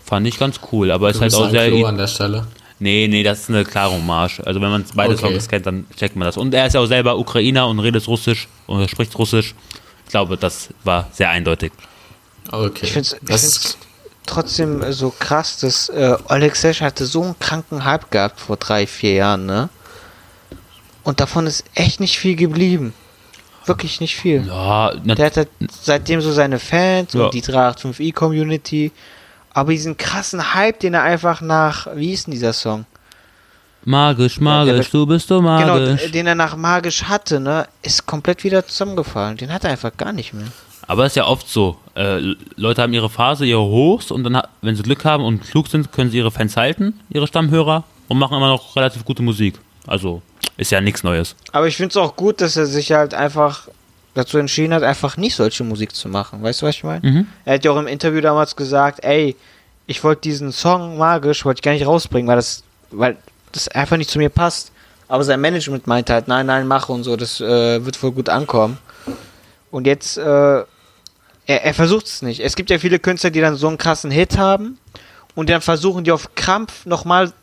fand ich ganz cool, aber ist halt auch sehr. Klo an der Stelle. Nee, nee, das ist eine klare Hommage. Also wenn man beide Okay. Songs kennt, dann checkt man das. Und er ist ja auch selber Ukrainer und redet Russisch und spricht Russisch. Ich glaube, das war sehr eindeutig. Okay. Ich finde es das ist, trotzdem so krass, dass äh, Alexej hatte so einen kranken Hype gehabt vor drei, vier Jahren, ne? Und davon ist echt nicht viel geblieben. Wirklich nicht viel. Ja, Der hat halt seitdem so seine Fans Ja. und die 385i-Community. Aber diesen krassen Hype, den er einfach nach, wie hieß denn dieser Song? magisch, magisch, wird- du bist so Genau, magisch. d- den er nach magisch hatte, ne, ist komplett wieder zusammengefallen. Den hat er einfach gar nicht mehr. Aber ist ja oft so. Äh, Leute haben ihre Phase, ihre Hochs und dann, wenn sie Glück haben und klug sind, können sie ihre Fans halten, ihre Stammhörer und machen immer noch relativ gute Musik. Also ist ja nichts Neues. Aber ich finde es auch gut, dass er sich halt einfach dazu entschieden hat, einfach nicht solche Musik zu machen. Weißt du, was ich meine? Mhm. Er hat ja auch im Interview damals gesagt, ey, ich wollte diesen Song magisch, wollte ich gar nicht rausbringen, weil das, weil das einfach nicht zu mir passt. Aber sein Management meinte halt, nein, nein, mach und so, das äh, wird voll gut ankommen. Und jetzt, äh, er, er versucht es nicht. Es gibt ja viele Künstler, die dann so einen krassen Hit haben und dann versuchen die auf Krampf nochmal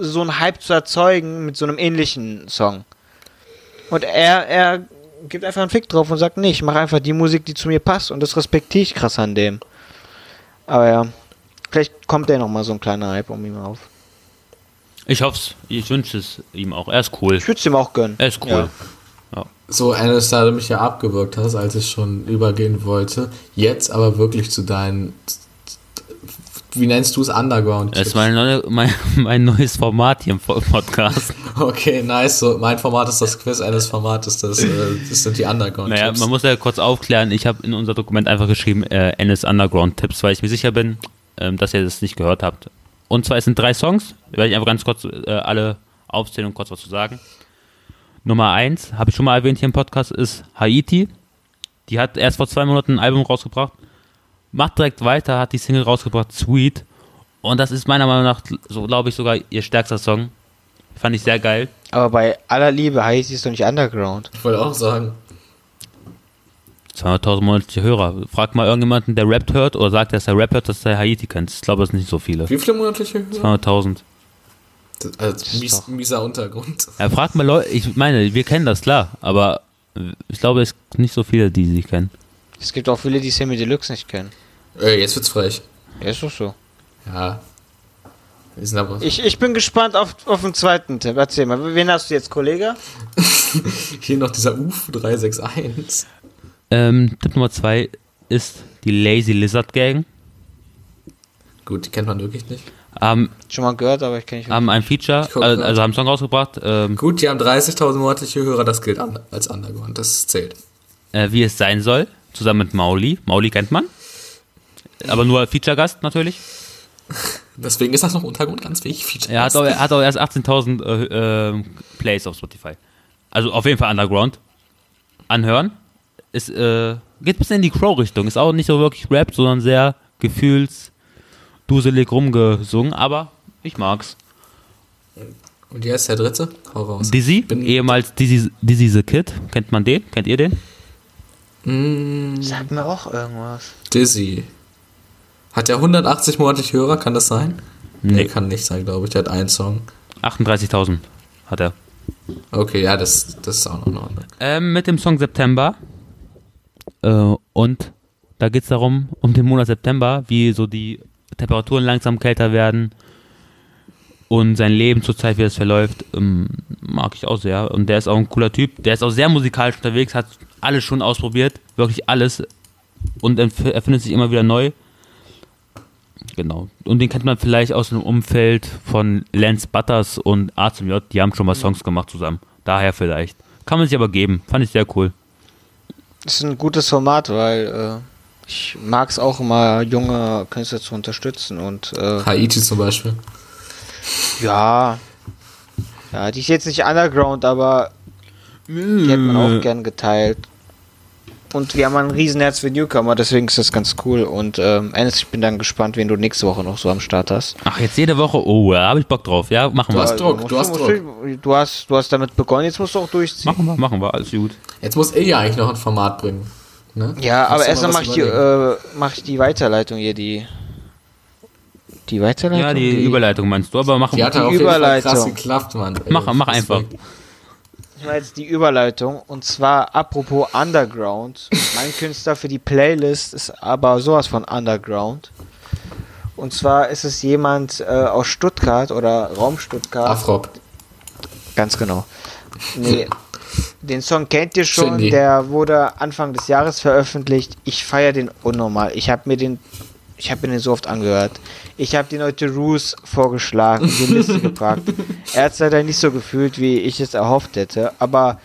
so einen Hype zu erzeugen mit so einem ähnlichen Song. Und er, er gibt einfach einen Fick drauf und sagt, nee, ich mache einfach die Musik, die zu mir passt und das respektiere ich krass an dem. Aber ja, vielleicht kommt der nochmal so ein kleiner Hype um ihn auf. Ich hoffe es. Ich wünsche es ihm auch. Er ist cool. Ich würde es ihm auch gönnen. Er ist cool. Ja. So, Ennis, da du mich ja abgewürgt hast, als ich schon übergehen wollte. Jetzt aber wirklich zu deinen. Wie nennst du es? Underground. Das ist mein, neue, mein, mein neues Format hier im Podcast. Okay, nice. So, mein Format ist das Quiz, Ennis Format ist das, äh, das sind die Underground. Naja, Tipps. man muss ja kurz aufklären, ich habe in unser Dokument einfach geschrieben, äh, NS Underground Tipps, weil ich mir sicher bin, ähm, dass ihr das nicht gehört habt. Und zwar, es sind drei Songs, werde ich einfach ganz kurz äh, alle aufzählen und kurz was zu sagen. Nummer eins, habe ich schon mal erwähnt hier im Podcast, ist Haiti. Die hat erst vor zwei Monaten ein Album rausgebracht. Macht direkt weiter, hat die Single rausgebracht, Sweet. Und das ist meiner Meinung nach, so glaube ich, sogar ihr stärkster Song. Fand ich sehr geil. Aber bei aller Liebe heißt es doch nicht Underground. Ich wollte auch sagen. 200.000 monatliche Hörer. Frag mal irgendjemanden, der Rap hört oder sagt, dass er Rap hört, dass er Haiti kennt. Ich glaube, das sind nicht so viele. Wie viele monatliche Hörer? 200.000. Das- Also, ist mies, mieser Untergrund. Ja, frag mal Leute, ich meine, wir kennen das, klar, aber ich glaube, es gibt nicht so viele, die sie kennen. Es gibt auch viele, die Sammy Deluxe nicht kennen. Ey, jetzt wird's frech. Ja, ist doch so. Ja. Wir sind aber Ich, ich bin gespannt auf, auf den zweiten Tipp. Erzähl mal, wen hast du jetzt, Kollege? hier noch dieser UF 361. Ähm, Tipp Nummer zwei ist die Lazy Lizard Gang. Gut, die kennt man wirklich nicht. Haben, Schon mal gehört, aber ich kenne nicht. haben ein Feature, also, also haben einen Song rausgebracht, ähm, Gut, die haben 30.000 monatliche Hörer, das gilt an, als Underground, das zählt. äh, wie es sein soll, zusammen mit Mauli. Mauli kennt man. Aber nur Feature-Gast natürlich. Deswegen ist das noch Untergrund ganz wichtig. Feature Er hat auch, er hat auch erst 18.000 äh, äh, Plays auf Spotify. Also auf jeden Fall Underground. Anhören. Ist, äh, geht ein bisschen in die Crow-Richtung. Ist auch nicht so wirklich Rap, sondern sehr gefühlsduselig rumgesungen. Aber ich mag's. Und hier ist der dritte. Hau raus. Dizzy, Bin- ehemals Dizzy, Dizzy the Kid. Kennt man den? Kennt ihr den? Mm, Sag mir auch irgendwas. Dizzy. Hat er 180 monatliche Hörer, kann das sein? Nee. Nee, kann nicht sein, glaube ich. Der hat einen Song. 38.000 hat er. Okay, ja, das, das ist auch noch in Ordnung. Ähm, mit dem Song September. Äh, und da geht es darum, um den Monat September, wie so die Temperaturen langsam kälter werden und sein Leben zurzeit, wie es verläuft, ähm, mag ich auch sehr. Und der ist auch ein cooler Typ. Der ist auch sehr musikalisch unterwegs, hat alles schon ausprobiert, wirklich alles. Und erf- erfindet sich immer wieder neu. Genau. Und den kennt man vielleicht aus dem Umfeld von Lance Butters und A zum J. Die haben schon mal Songs gemacht zusammen. Daher vielleicht. Kann man sich aber geben. Fand ich sehr cool. Das ist ein gutes Format, weil äh, ich mag es auch immer, junge Künstler zu unterstützen und äh, Haiti zum Beispiel. ja, ja, die ist jetzt nicht Underground, aber die hat man auch gern geteilt. Und wir haben ein Riesenherz für Newcomer, deswegen ist das ganz cool. Und ähm, Enes, ich bin dann gespannt, wen du nächste Woche noch so am Start hast. Ach, jetzt jede Woche? Oh, da habe ich Bock drauf. Ja, machen Du wir. hast Druck, musst du hast Druck. Du, du, hast, du hast damit begonnen, jetzt musst du auch durchziehen. Machen wir, machen wir. Alles gut. Jetzt muss er ja eigentlich noch ein Format bringen. Ne? Ja, aber erstmal mal mach was ich, die, äh, mach ich die Weiterleitung hier, die. Die Weiterleitung? Ja, die, Überleitung meinst du, aber machen Die hat wir. ja auf jeden Fall Überleitung. krass geklappt, Mann. Ey, Mach- mach einfach. Ich mache jetzt die Überleitung und zwar apropos Underground. mein Künstler für die Playlist ist aber sowas von Underground. Und zwar ist es jemand äh, aus Stuttgart oder Raum Stuttgart. Afrop. Ganz genau. Nee, den Song kennt ihr schon, Shindy. der wurde Anfang des Jahres veröffentlicht. Ich feiere den unnormal. Ich habe mir den ich habe mir den so oft angehört. Ich habe den heute Roos vorgeschlagen, die Liste gepackt. Er hat es leider nicht so gefühlt, wie ich es erhofft hätte, aber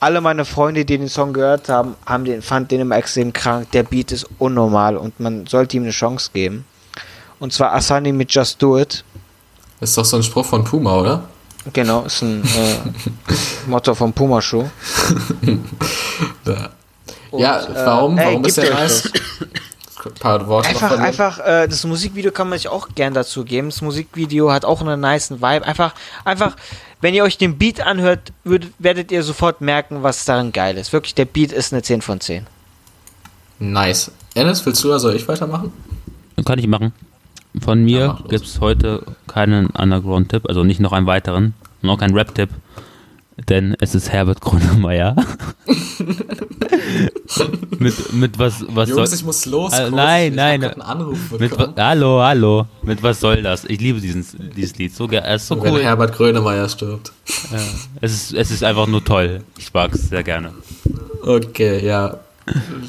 alle meine Freunde, die den Song gehört haben, haben den, fand den immer extrem krank. Der Beat ist unnormal und man sollte ihm eine Chance geben. Und zwar Asani mit Just Do It. Das ist doch so ein Spruch von Puma, oder? Genau, ist ein äh, Motto vom Puma Show. Ja, Und, ja äh, warum? ey, warum ist der nice? Ein paar Worte Einfach, einfach, äh, das Musikvideo kann man sich auch gern dazu geben. Das Musikvideo hat auch einen nice Vibe. Einfach, einfach, wenn ihr euch den Beat anhört, würdet, werdet ihr sofort merken, was daran geil ist. Wirklich, der Beat ist eine 10 von 10. Nice. Ennis, willst du oder soll ich weitermachen? Kann ich machen. Von Ja, mir los. gibt es heute keinen Underground-Tipp, also nicht noch einen weiteren, noch keinen Rap-Tipp, denn es ist Herbert Grönemeyer. mit, mit was, was Jungs, soll. ich muss los. Kurz. nein, ich nein. Einen Anruf Mit, hallo, hallo. Mit was soll das? Ich liebe diesen, dieses Lied. So, es ist so Wenn cool. Herbert Grönemeyer stirbt. Es ist, es ist einfach nur toll. Ich mag es sehr gerne. Okay, ja.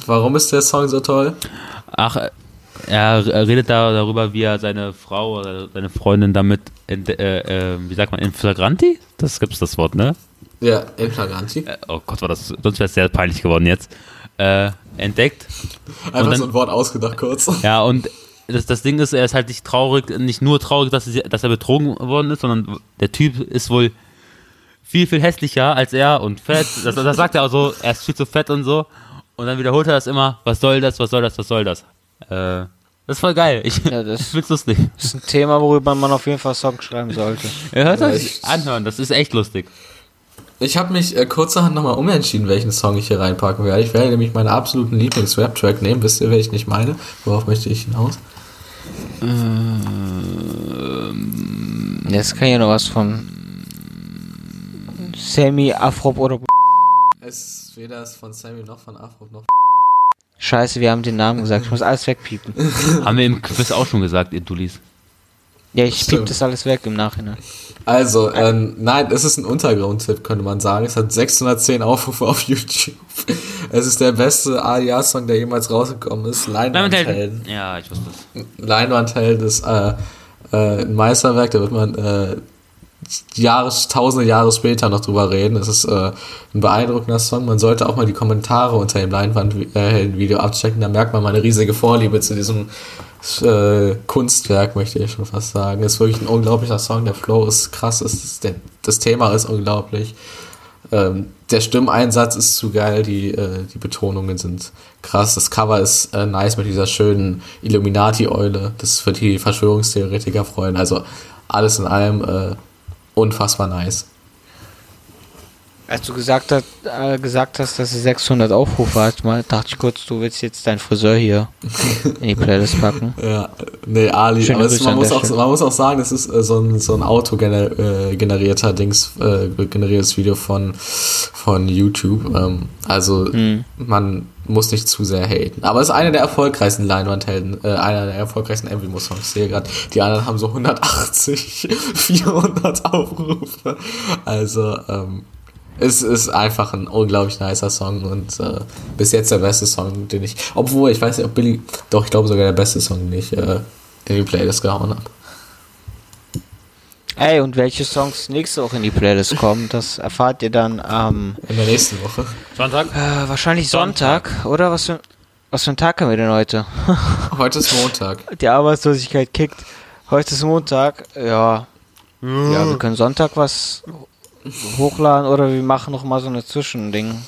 Warum ist der Song so toll? Ach, äh, er redet da darüber, wie er seine Frau oder seine Freundin damit, in, äh, äh, wie sagt man, in flagranti? Das gibt's das Wort, ne? Ja, in Flagranti. Äh, Oh Gott, war das, sonst wäre es sehr peinlich geworden jetzt. Äh, entdeckt. Einfach dann- so ein Wort ausgedacht kurz. Ja, und das, das Ding ist, er ist halt nicht traurig, nicht nur traurig, dass, sie, dass er betrogen worden ist, sondern der Typ ist wohl viel, viel hässlicher als er und fett. Das, das sagt er auch so, er ist viel zu fett und so. Und dann wiederholt er das immer, was soll das, was soll das, was soll das. Äh, das ist voll geil. Ich, Ja, das- ich find's lustig. Das ist ein Thema, worüber man auf jeden Fall Songs schreiben sollte. Ihr hört Ja, euch anhören, das ist echt lustig. Ich habe mich äh, kurzerhand nochmal umentschieden, welchen Song ich hier reinpacken werde. Ich werde nämlich meinen absoluten Lieblings-Rap-Track nehmen. Wisst ihr, welchen ich meine? Worauf möchte ich hinaus? Jetzt kann ich noch was von Sammy, Afrop oder. Es ist weder das von Sammy noch von Afro noch. Scheiße, wir haben den Namen gesagt. Ich muss alles wegpiepen. Haben wir im Quiz auch schon gesagt, ihr Dullis. Ja, ich piep das alles weg im Nachhinein. Also, ähm, nein, es ist ein Untergrund-Tipp, könnte man sagen. Es hat 610 Aufrufe auf YouTube. Es ist der beste ADA-Song, der jemals rausgekommen ist. Leinwandhelden. Ja, ich wusste es. Leinwandhelden ist äh, äh, ein Meisterwerk, da wird man äh, Jahre, tausende Jahre später noch drüber reden. Es ist äh, ein beeindruckender Song. Man sollte auch mal die Kommentare unter dem Leinwandhelden-Video abchecken. Da merkt man mal eine riesige Vorliebe zu diesem äh, Kunstwerk, möchte ich schon fast sagen. Es ist wirklich ein unglaublicher Song. Der Flow ist krass. Ist, der, das Thema ist unglaublich. Ähm, der Stimmeinsatz ist zu geil, die, äh, die Betonungen sind krass. Das Cover ist äh, nice mit dieser schönen Illuminati-Eule. Das wird die Verschwörungstheoretiker freuen. Also alles in allem äh, unfassbar nice. Als du gesagt, hat, äh, gesagt hast, dass es 600 Aufrufe hat, mal dachte ich kurz, du willst jetzt deinen Friseur hier in die Playlist packen. Ja, nee, Ali, Schöne aber es, man, an muss auch, man muss auch sagen, das ist äh, so ein, so ein autogenerierter Dings, äh, generiertes Video von, von YouTube. Ähm, also Hm. man muss nicht zu sehr haten. Aber es ist einer der erfolgreichsten Leinwandhelden, äh, einer der erfolgreichsten Envy-Songs. Ich sehe gerade, die anderen haben so 180, 400 Aufrufe. Also, ähm, es ist einfach ein unglaublich nicer Song und äh, bis jetzt der beste Song, den ich, obwohl ich weiß nicht, ob Billy, doch ich glaube sogar der beste Song, den ich äh, in die Playlist gehauen habe. Ey, und welche Songs nächste Woche in die Playlist kommen, das erfahrt ihr dann am In der nächsten Woche. Sonntag? äh, wahrscheinlich Sonntag. Sonntag, oder? Was für, was für ein Tag haben wir denn heute? Heute ist Montag. Die Arbeitslosigkeit kickt. Heute ist Montag, ja. Ja, wir können Sonntag was hochladen oder wir machen noch mal so eine Zwischending.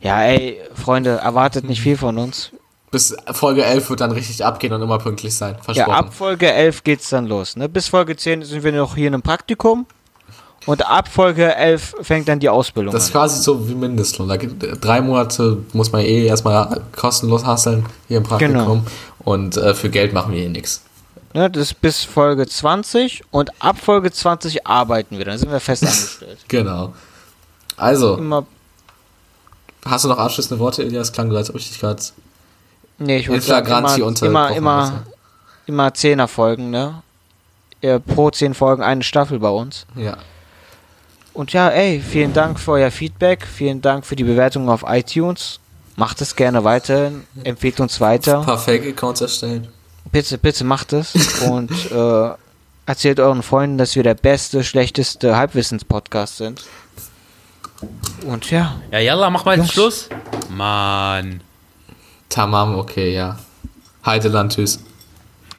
Ja, ey, Freunde, erwartet nicht viel von uns. Bis Folge 11 wird dann richtig abgehen und immer pünktlich sein. Ja, Versprochen. ab Folge 11 geht's dann los. Ne? Bis Folge 10 sind wir noch hier in einem Praktikum. Und ab Folge 11 fängt dann die Ausbildung Das ist an. quasi so wie Mindestlohn. Da gibt, drei Monate muss man eh erstmal kostenlos hasseln hier im Praktikum. Genau. Und äh, für Geld machen wir eh nichts. Ne? Das ist bis Folge 20 und ab Folge 20 arbeiten wir. Dann sind wir fest angestellt. Genau. Also, Immer. hast du noch abschließende Worte, Elias? Klang als ob ich dich gerade. Nee, ich würde sagen, immer, immer, immer, immer Zehner Folgen, ne? Pro 10 Folgen eine Staffel bei uns. Ja. Und ja, ey, vielen Dank für euer Feedback. Vielen Dank für die Bewertung auf iTunes. Macht es gerne weiter. Empfehlt uns Ein weiter. paar Fake-Accounts erstellen. Bitte, bitte macht es. Und äh, erzählt euren Freunden, dass wir der beste, schlechteste Halbwissens-Podcast sind. Und ja, Ja, Jalla, mach mal jetzt Was? Schluss. Mann. Tamam, okay, ja. Heideland, tschüss.